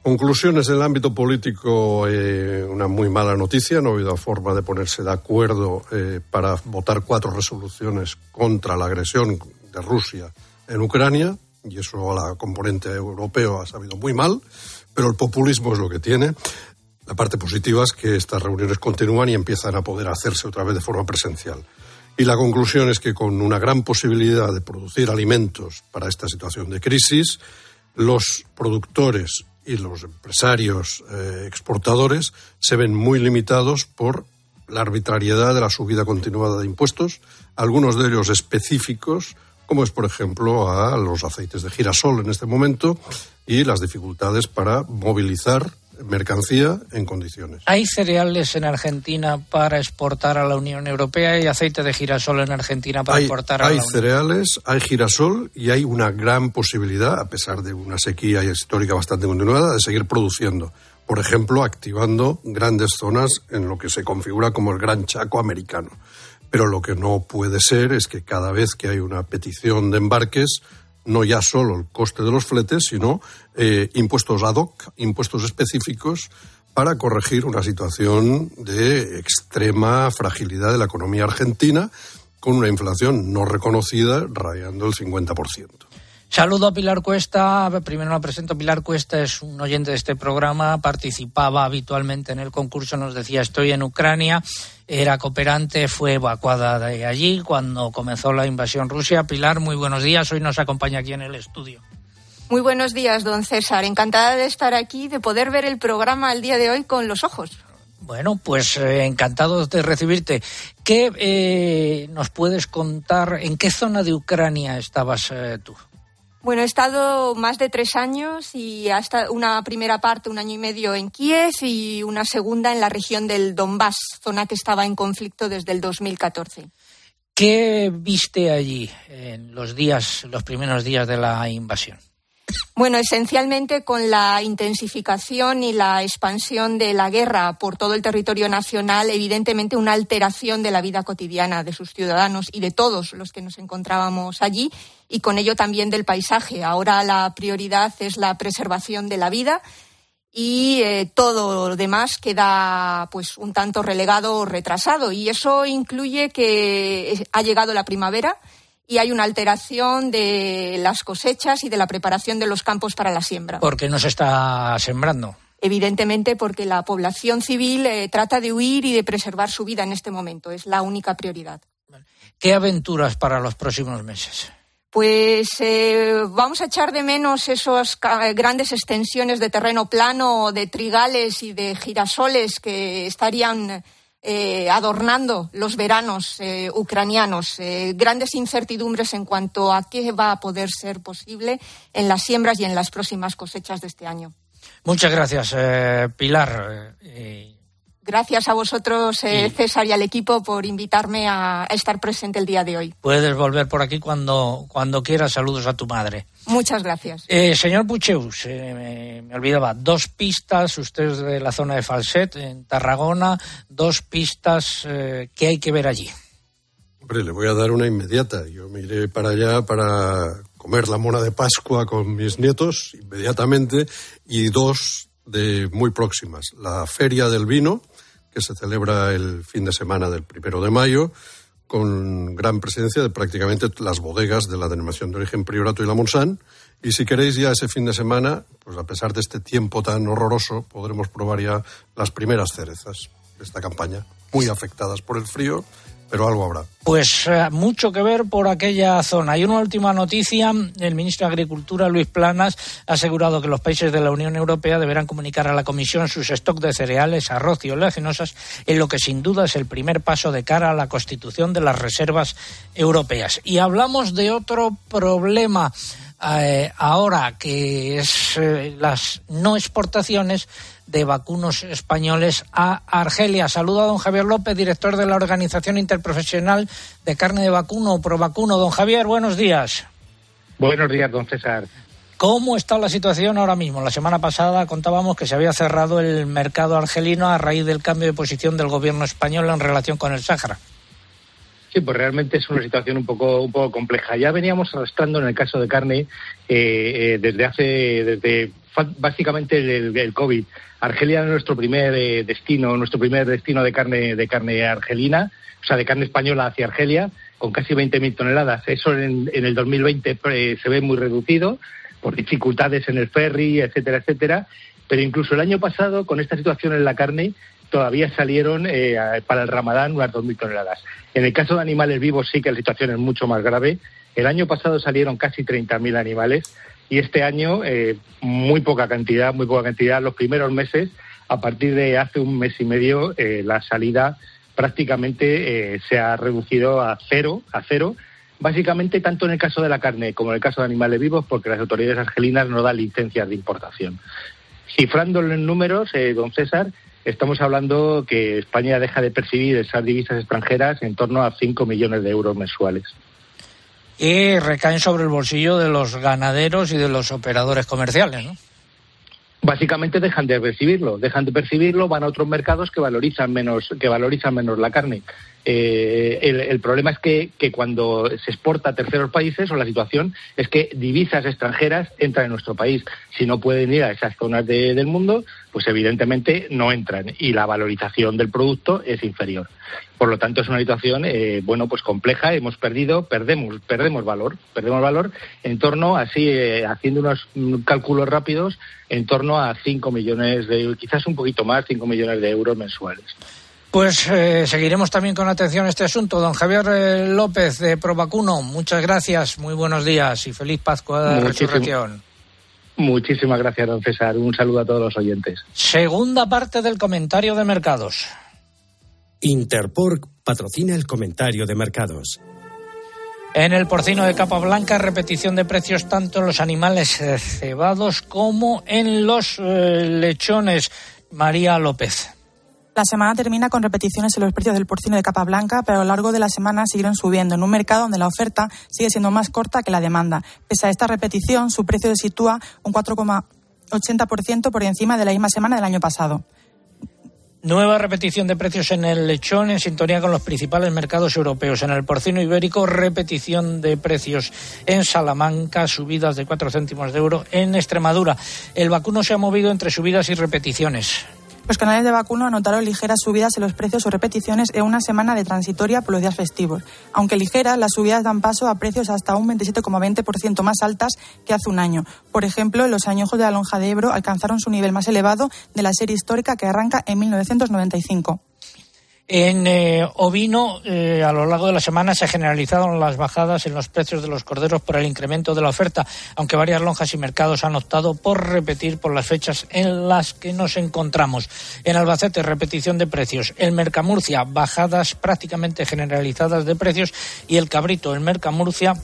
Conclusiones en el ámbito político, eh, una muy mala noticia. No ha habido forma de ponerse de acuerdo eh, para votar cuatro resoluciones contra la agresión de Rusia en Ucrania, y eso a la componente europeo ha sabido muy mal, pero el populismo es lo que tiene. La parte positiva es que estas reuniones continúan y empiezan a poder hacerse otra vez de forma presencial. Y la conclusión es que con una gran posibilidad de producir alimentos para esta situación de crisis, los productores y los empresarios eh, exportadores se ven muy limitados por la arbitrariedad de la subida continuada de impuestos, algunos de ellos específicos, como es, por ejemplo, a los aceites de girasol en este momento, y las dificultades para movilizar mercancía en condiciones. ¿Hay cereales en Argentina para exportar a la Unión Europea y aceite de girasol en Argentina para exportar a la Unión Hay cereales, hay girasol y hay una gran posibilidad, a pesar de una sequía histórica bastante continuada, de seguir produciendo. Por ejemplo, activando grandes zonas en lo que se configura como el Gran Chaco americano. Pero lo que no puede ser es que cada vez que hay una petición de embarques, no ya solo el coste de los fletes, sino eh, impuestos ad hoc, impuestos específicos para corregir una situación de extrema fragilidad de la economía argentina con una inflación no reconocida rayando el 50%. Saludo a Pilar Cuesta. Primero la presento. Pilar Cuesta es un oyente de este programa, participaba habitualmente en el concurso, nos decía estoy en Ucrania, era cooperante, fue evacuada de allí cuando comenzó la invasión Rusia. Pilar, muy buenos días. Hoy nos acompaña aquí en el estudio. Muy buenos días, don César. Encantada de estar aquí, de poder ver el programa el día de hoy con los ojos. Bueno, pues eh, encantado de recibirte. ¿Qué eh, nos puedes contar? ¿En qué zona de Ucrania estabas eh, tú? Bueno, he estado más de tres años y hasta una primera parte, un año y medio en Kiev y una segunda en la región del Donbass, zona que estaba en conflicto desde el 2014. ¿Qué viste allí en los días, los primeros días de la invasión? Bueno, esencialmente con la intensificación y la expansión de la guerra por todo el territorio nacional, evidentemente una alteración de la vida cotidiana de sus ciudadanos y de todos los que nos encontrábamos allí y con ello también del paisaje. Ahora la prioridad es la preservación de la vida y eh, todo lo demás queda pues un tanto relegado o retrasado y eso incluye que ha llegado la primavera y hay una alteración de las cosechas y de la preparación de los campos para la siembra. Porque no se está sembrando. Evidentemente porque la población civil eh, trata de huir y de preservar su vida en este momento. Es la única prioridad. ¿Qué aventuras para los próximos meses? Pues eh, vamos a echar de menos esas grandes extensiones de terreno plano, de trigales y de girasoles que estarían eh, adornando los veranos eh, ucranianos. Eh, grandes incertidumbres en cuanto a qué va a poder ser posible en las siembras y en las próximas cosechas de este año. Muchas gracias, Pilar. Gracias a vosotros, César, y al equipo por invitarme a, estar presente el día de hoy. Puedes volver por aquí cuando, cuando quieras. Saludos a tu madre. Muchas gracias. Eh, señor Pucheus, me, olvidaba, dos pistas, usted es de la zona de Falset, en Tarragona, dos pistas eh, que hay que ver allí. Hombre, le voy a dar una inmediata. Yo me iré para allá para comer la mona de Pascua con mis nietos inmediatamente y dos de muy próximas. La Feria del Vino, que se celebra el fin de semana del primero de mayo, con gran presencia de prácticamente las bodegas de la denominación de origen Priorato y la Monsan. Y si queréis ya ese fin de semana, pues a pesar de este tiempo tan horroroso, podremos probar ya las primeras cerezas de esta campaña, muy afectadas por el frío pero algo habrá. Pues eh, mucho que ver por aquella zona. Y una última noticia, el ministro de Agricultura, Luis Planas, ha asegurado que los países de la Unión Europea deberán comunicar a la Comisión sus stocks de cereales, arroz y oleaginosas, en lo que sin duda es el primer paso de cara a la constitución de las reservas europeas. Y hablamos de otro problema. Eh, ahora que es eh, las no exportaciones de vacunos españoles a Argelia. Saludo a don Javier López, director de la Organización Interprofesional de Carne de Vacuno, Provacuno. Don Javier, buenos días. Buenos días, don César. ¿Cómo está la situación ahora mismo? La semana pasada contábamos que se había cerrado el mercado argelino a raíz del cambio de posición del gobierno español en relación con el Sáhara. Sí, pues realmente es una situación un poco un poco compleja. Ya veníamos arrastrando en el caso de carne eh, eh, desde hace desde básicamente el, COVID. Argelia es nuestro primer eh, destino, nuestro primer destino de carne de carne argelina, o sea, de carne española hacia Argelia, con casi 20.000 toneladas. Eso en, en el 2020 se ve muy reducido por dificultades en el ferry, etcétera, etcétera. Pero incluso el año pasado, con esta situación en la carne, todavía salieron eh, para el Ramadán unas 2.000 toneladas. En el caso de animales vivos sí que la situación es mucho más grave. El año pasado salieron casi 30.000 animales y este año eh, muy poca cantidad, muy poca cantidad. Los primeros meses, a partir de hace un mes y medio, eh, la salida prácticamente se ha reducido a cero, a cero. Básicamente, tanto en el caso de la carne como en el caso de animales vivos, porque las autoridades argelinas no dan licencias de importación. Cifrándolo en números, don César, estamos hablando que España deja de percibir esas divisas extranjeras en torno a 5 millones de euros mensuales. Y recaen sobre el bolsillo de los ganaderos y de los operadores comerciales, ¿no? Básicamente dejan de percibirlo, dejan de percibirlo, van a otros mercados que valorizan menos, que valorizan menos la carne. Eh, el, problema es que, cuando se exporta a terceros países, o la situación es que divisas extranjeras entran en nuestro país. Si no pueden ir a esas zonas del mundo, pues evidentemente no entran y la valorización del producto es inferior. Por lo tanto, es una situación, eh, bueno, pues compleja. Hemos perdido, perdemos, perdemos valor, perdemos valor en torno, así, eh, haciendo unos cálculos rápidos, en torno a 5 millones de, quizás un poquito más, 5 millones de euros mensuales. Pues eh, seguiremos también con atención este asunto. Don Javier eh, López de Provacuno, muchas gracias, muy buenos días y feliz Pascua de Resurrección. Muchísimas gracias, don César. Un saludo a todos los oyentes. Segunda parte del comentario de mercados. Interpork patrocina el comentario de mercados. En el porcino de capa blanca, repetición de precios tanto en los animales eh, cebados como en los eh, lechones. María López. La semana termina con repeticiones en los precios del porcino de capa blanca, pero a lo largo de la semana siguieron subiendo en un mercado donde la oferta sigue siendo más corta que la demanda. Pese a esta repetición, su precio se sitúa un 4,80% por encima de la misma semana del año pasado. Nueva repetición de precios en el lechón en sintonía con los principales mercados europeos. En el porcino ibérico, repetición de precios en Salamanca, subidas de 4 céntimos de euro. En Extremadura, el vacuno se ha movido entre subidas y repeticiones. Los canales de vacuno anotaron ligeras subidas en los precios o repeticiones en una semana de transitoria por los días festivos. Aunque ligeras, las subidas dan paso a precios hasta un 27,20% más altas que hace un año. Por ejemplo, los añojos de la lonja de Ebro alcanzaron su nivel más elevado de la serie histórica que arranca en 1995. En eh, ovino, eh, a lo largo de la semana se generalizaron las bajadas en los precios de los corderos por el incremento de la oferta, aunque varias lonjas y mercados han optado por repetir por las fechas en las que nos encontramos. En Albacete, repetición de precios. En Mercamurcia, bajadas prácticamente generalizadas de precios. Y el cabrito, en Mercamurcia,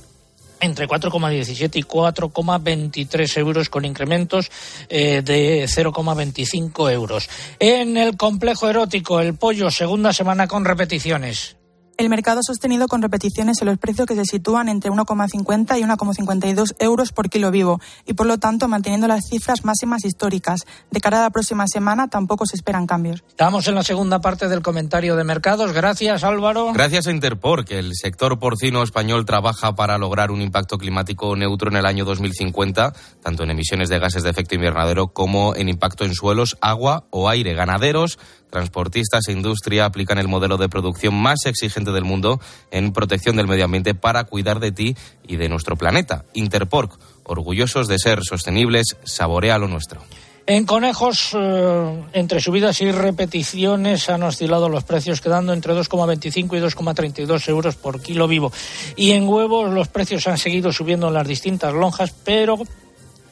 entre 4,17 y 4,23 euros con incrementos eh, de 0,25 euros. En el complejo erótico, el pollo, segunda semana con repeticiones. El mercado ha sostenido con repeticiones en los precios que se sitúan entre 1,50 y 1,52 euros por kilo vivo y, por lo tanto, manteniendo las cifras máximas históricas. De cara a la próxima semana tampoco se esperan cambios. Estamos en la segunda parte del comentario de mercados. Gracias, Álvaro. Gracias a Interpor, que el sector porcino español trabaja para lograr un impacto climático neutro en el año 2050, tanto en emisiones de gases de efecto invernadero como en impacto en suelos, agua o aire. Ganaderos transportistas e industria aplican el modelo de producción más exigente del mundo en protección del medio ambiente para cuidar de ti y de nuestro planeta. Interpork, orgullosos de ser sostenibles, saborea lo nuestro. En conejos, eh, entre subidas y repeticiones, han oscilado los precios, quedando entre 2,25 y 2,32 euros por kilo vivo. Y en huevos, los precios han seguido subiendo en las distintas lonjas, pero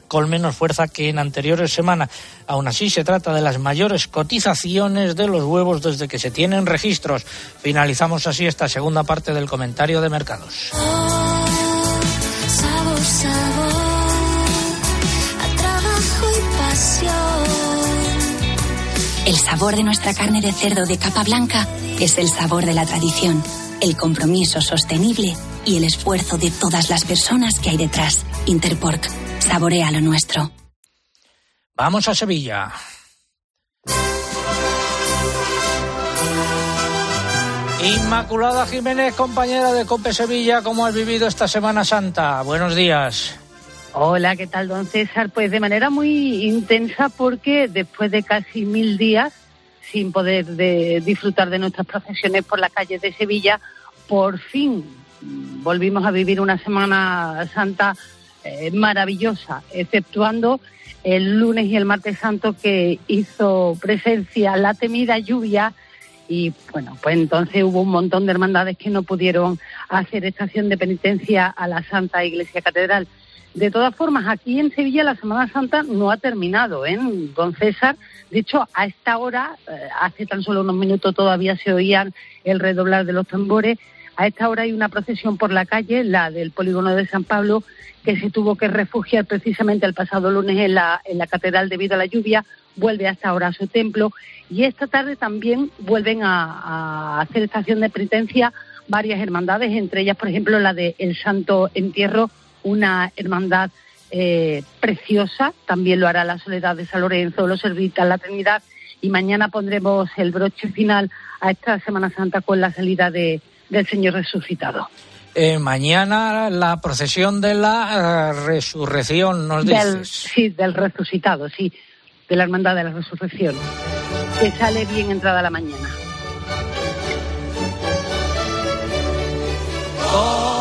con menos fuerza que en anteriores semanas. Aún así, se trata de las mayores cotizaciones de los huevos desde que se tienen registros. Finalizamos así esta segunda parte del comentario de mercados. El sabor de nuestra carne de cerdo de capa blanca es el sabor de la tradición, el compromiso sostenible y el esfuerzo de todas las personas que hay detrás. Interpork Saborea lo nuestro. Vamos a Sevilla. Inmaculada Jiménez, compañera de Cope Sevilla, ¿cómo has vivido esta Semana Santa? Buenos días. Hola, ¿qué tal, don César? Pues de manera muy intensa porque después de casi mil días sin poder disfrutar de nuestras procesiones por las calles de Sevilla, por fin volvimos a vivir una Semana Santa eh, maravillosa, exceptuando el lunes y el martes santo que hizo presencia la temida lluvia y bueno, pues entonces hubo un montón de hermandades que no pudieron hacer estación de penitencia a la Santa Iglesia Catedral. De todas formas, aquí en Sevilla la Semana Santa no ha terminado, ¿eh? Don César, de hecho, a esta hora, eh, hace tan solo unos minutos todavía se oían el redoblar de los tambores, a esta hora hay una procesión por la calle, la del polígono de San Pablo, que se tuvo que refugiar precisamente el pasado lunes en la, en la catedral debido a la lluvia, vuelve hasta ahora a su templo. Y esta tarde también vuelven a, hacer estación de penitencia varias hermandades, entre ellas, por ejemplo, la de El Santo Entierro, una hermandad eh, preciosa, también lo hará la Soledad de San Lorenzo, los Servitas, la Trinidad, y mañana pondremos el broche final a esta Semana Santa con la salida de, del Señor resucitado. Eh, mañana la procesión de la eh, resurrección, nos dices. sí, del resucitado, sí, de la hermandad de la resurrección, que sale bien entrada la mañana. Con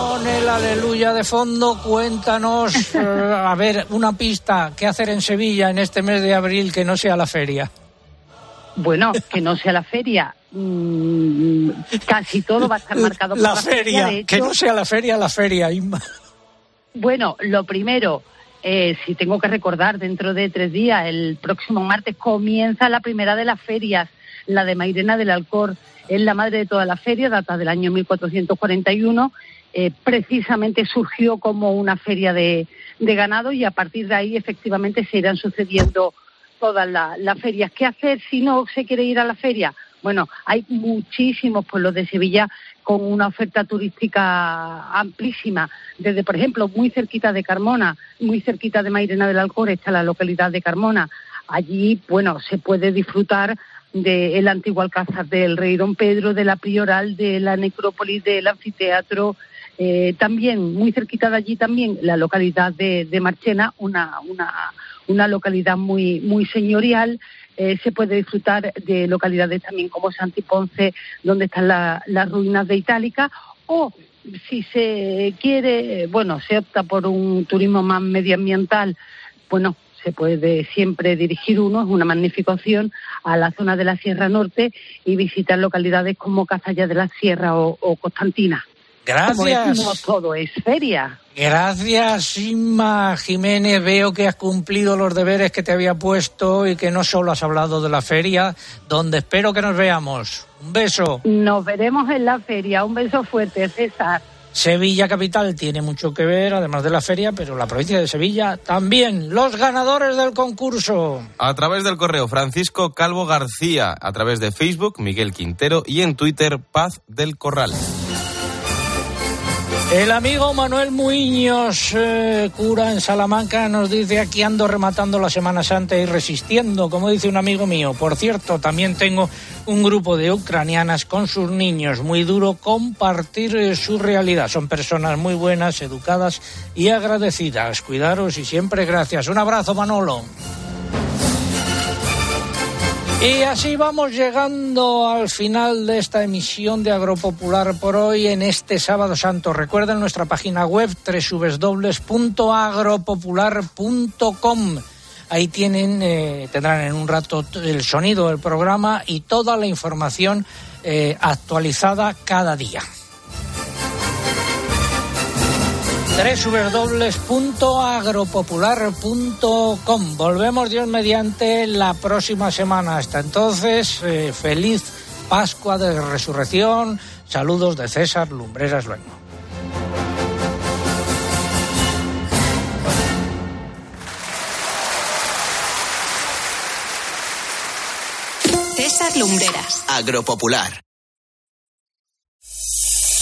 el aleluya de fondo, cuéntanos, eh, a ver, una pista, ¿qué hacer en Sevilla en este mes de abril que no sea la feria? Bueno, que no sea la feria. Mm, casi todo va a estar marcado por la, feria. que no sea la feria, la feria, Inma. Bueno, lo primero, eh, si tengo que recordar, dentro de tres días, el próximo martes, comienza la primera de las ferias. La de Mairena del Alcor es la madre de toda la feria, data del año 1441. Eh, precisamente surgió como una feria de, ganado y a partir de ahí efectivamente se irán sucediendo todas las ferias. ¿Qué hacer si no se quiere ir a la feria? Bueno, hay muchísimos pueblos de Sevilla con una oferta turística amplísima. Desde, por ejemplo, muy cerquita de Carmona, muy cerquita de Mairena del Alcor está la localidad de Carmona. Allí, bueno, se puede disfrutar del antiguo Alcázar del Rey Don Pedro, de la Prioral, de la necrópolis, del anfiteatro. Eh, también, muy cerquita de allí también, la localidad de, Marchena, una, una, una localidad muy, muy señorial. Eh, se puede disfrutar de localidades también como Santiponce, donde están las ruinas de Itálica, o si se quiere, bueno, se opta por un turismo más medioambiental, bueno, se puede siempre dirigir uno, es una magnífica opción, a la zona de la Sierra Norte y visitar localidades como Cazalla de la Sierra o, Constantina. Gracias. Como todo es feria. Gracias, Inma Jiménez. Veo que has cumplido los deberes que te había puesto y que no solo has hablado de la feria, donde espero que nos veamos. Un beso. Nos veremos en la feria. Un beso fuerte, César. Sevilla Capital tiene mucho que ver, además de la feria, pero la provincia de Sevilla también. Los ganadores del concurso. A través del correo Francisco Calvo García, a través de Facebook Miguel Quintero y en Twitter Paz del Corral. El amigo Manuel Muiños, eh, cura en Salamanca, nos dice aquí ando rematando la Semana Santa y resistiendo, como dice un amigo mío. Por cierto, también tengo un grupo de ucranianas con sus niños. Muy duro compartir eh, su realidad. Son personas muy buenas, educadas y agradecidas. Cuidaros y siempre gracias. Un abrazo, Manolo. Y así vamos llegando al final de esta emisión de Agropopular por hoy en este sábado santo. Recuerden nuestra página web www.agropopular.com. Ahí tienen, eh, tendrán en un rato el sonido del programa y toda la información eh, actualizada cada día. www.agropopular.com. Volvemos Dios mediante la próxima semana. Hasta entonces, eh, feliz Pascua de Resurrección. Saludos de César Lumbreras Luengo. César Lumbreras. Agropopular.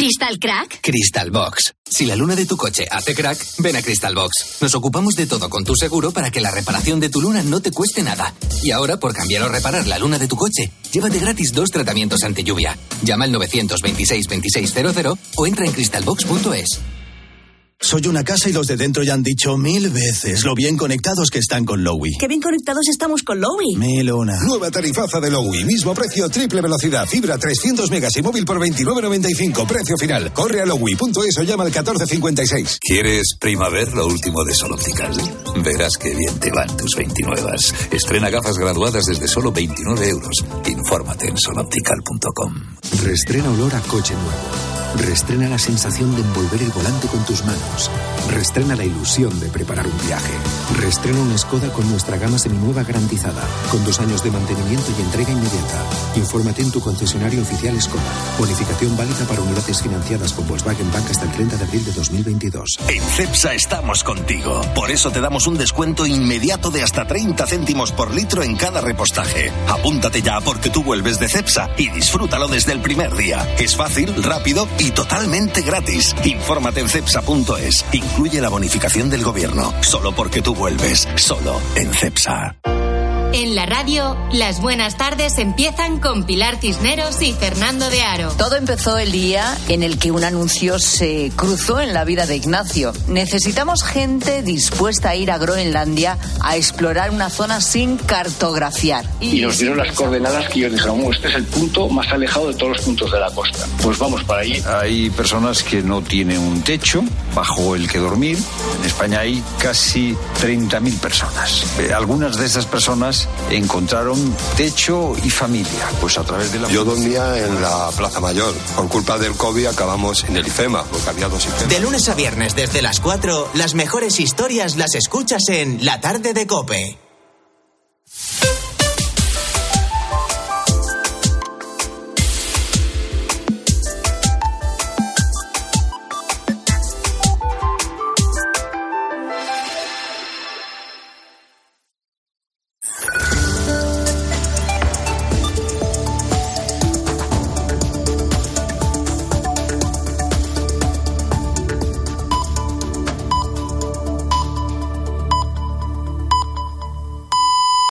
¿Crystal Crack? Crystal Box. Si la luna de tu coche hace crack, ven a Crystal Box. Nos ocupamos de todo con tu seguro para que la reparación de tu luna no te cueste nada. Y ahora, por cambiar o reparar la luna de tu coche, llévate gratis dos tratamientos ante lluvia. Llama al 926 2600 o entra en crystalbox.es. Soy una casa y los de dentro ya han dicho mil veces lo bien conectados que están con Lowy. Qué bien conectados estamos con Lowy. Melona. Nueva tarifaza de Lowy. Mismo precio, triple velocidad, fibra 300 megas y móvil por 29.95. Precio final. Corre a lowy.es o llama al 1456. ¿Quieres primavera lo último de Sol Optical? Verás qué bien te van tus 29. Estrena gafas graduadas desde solo 29 euros. Infórmate en soloptical.com. Restrena olor a coche nuevo. Restrena la sensación de envolver el volante con tus manos. Restrena la ilusión de preparar un viaje. Restrena una Skoda con nuestra gama seminueva garantizada, con dos años de mantenimiento y entrega inmediata. Infórmate en tu concesionario oficial Skoda. Bonificación válida para unidades financiadas con Volkswagen Bank hasta el 30 de abril de 2022. En CEPSA estamos contigo. Por eso te damos un descuento inmediato de hasta 30 céntimos por litro en cada repostaje. Apúntate ya porque tú vuelves de CEPSA y disfrútalo desde el primer día. Es fácil, rápido y totalmente gratis. Infórmate en cepsa.es. Incluye la bonificación del gobierno. Solo porque tú vuelves. Solo en CEPSA. En la radio, las buenas tardes empiezan con Pilar Cisneros y Fernando de Aro. Todo empezó el día en el que un anuncio se cruzó en la vida de Ignacio. Necesitamos gente dispuesta a ir a Groenlandia a explorar una zona sin cartografiar. Y nos dieron las coordenadas que ellos dijeron, "Oh, este es el punto más alejado de todos los puntos de la costa. Pues vamos para allí. Hay personas que no tienen un techo bajo el que dormir. En España hay casi 30.000 personas. Eh, Algunas de esas personas encontraron techo y familia, pues a través de la... Yo dormía en la Plaza Mayor. Por culpa del COVID acabamos en el IFEMA, porque había dos IFEMA. De lunes a viernes desde las 4, las mejores historias las escuchas en La tarde de Cope.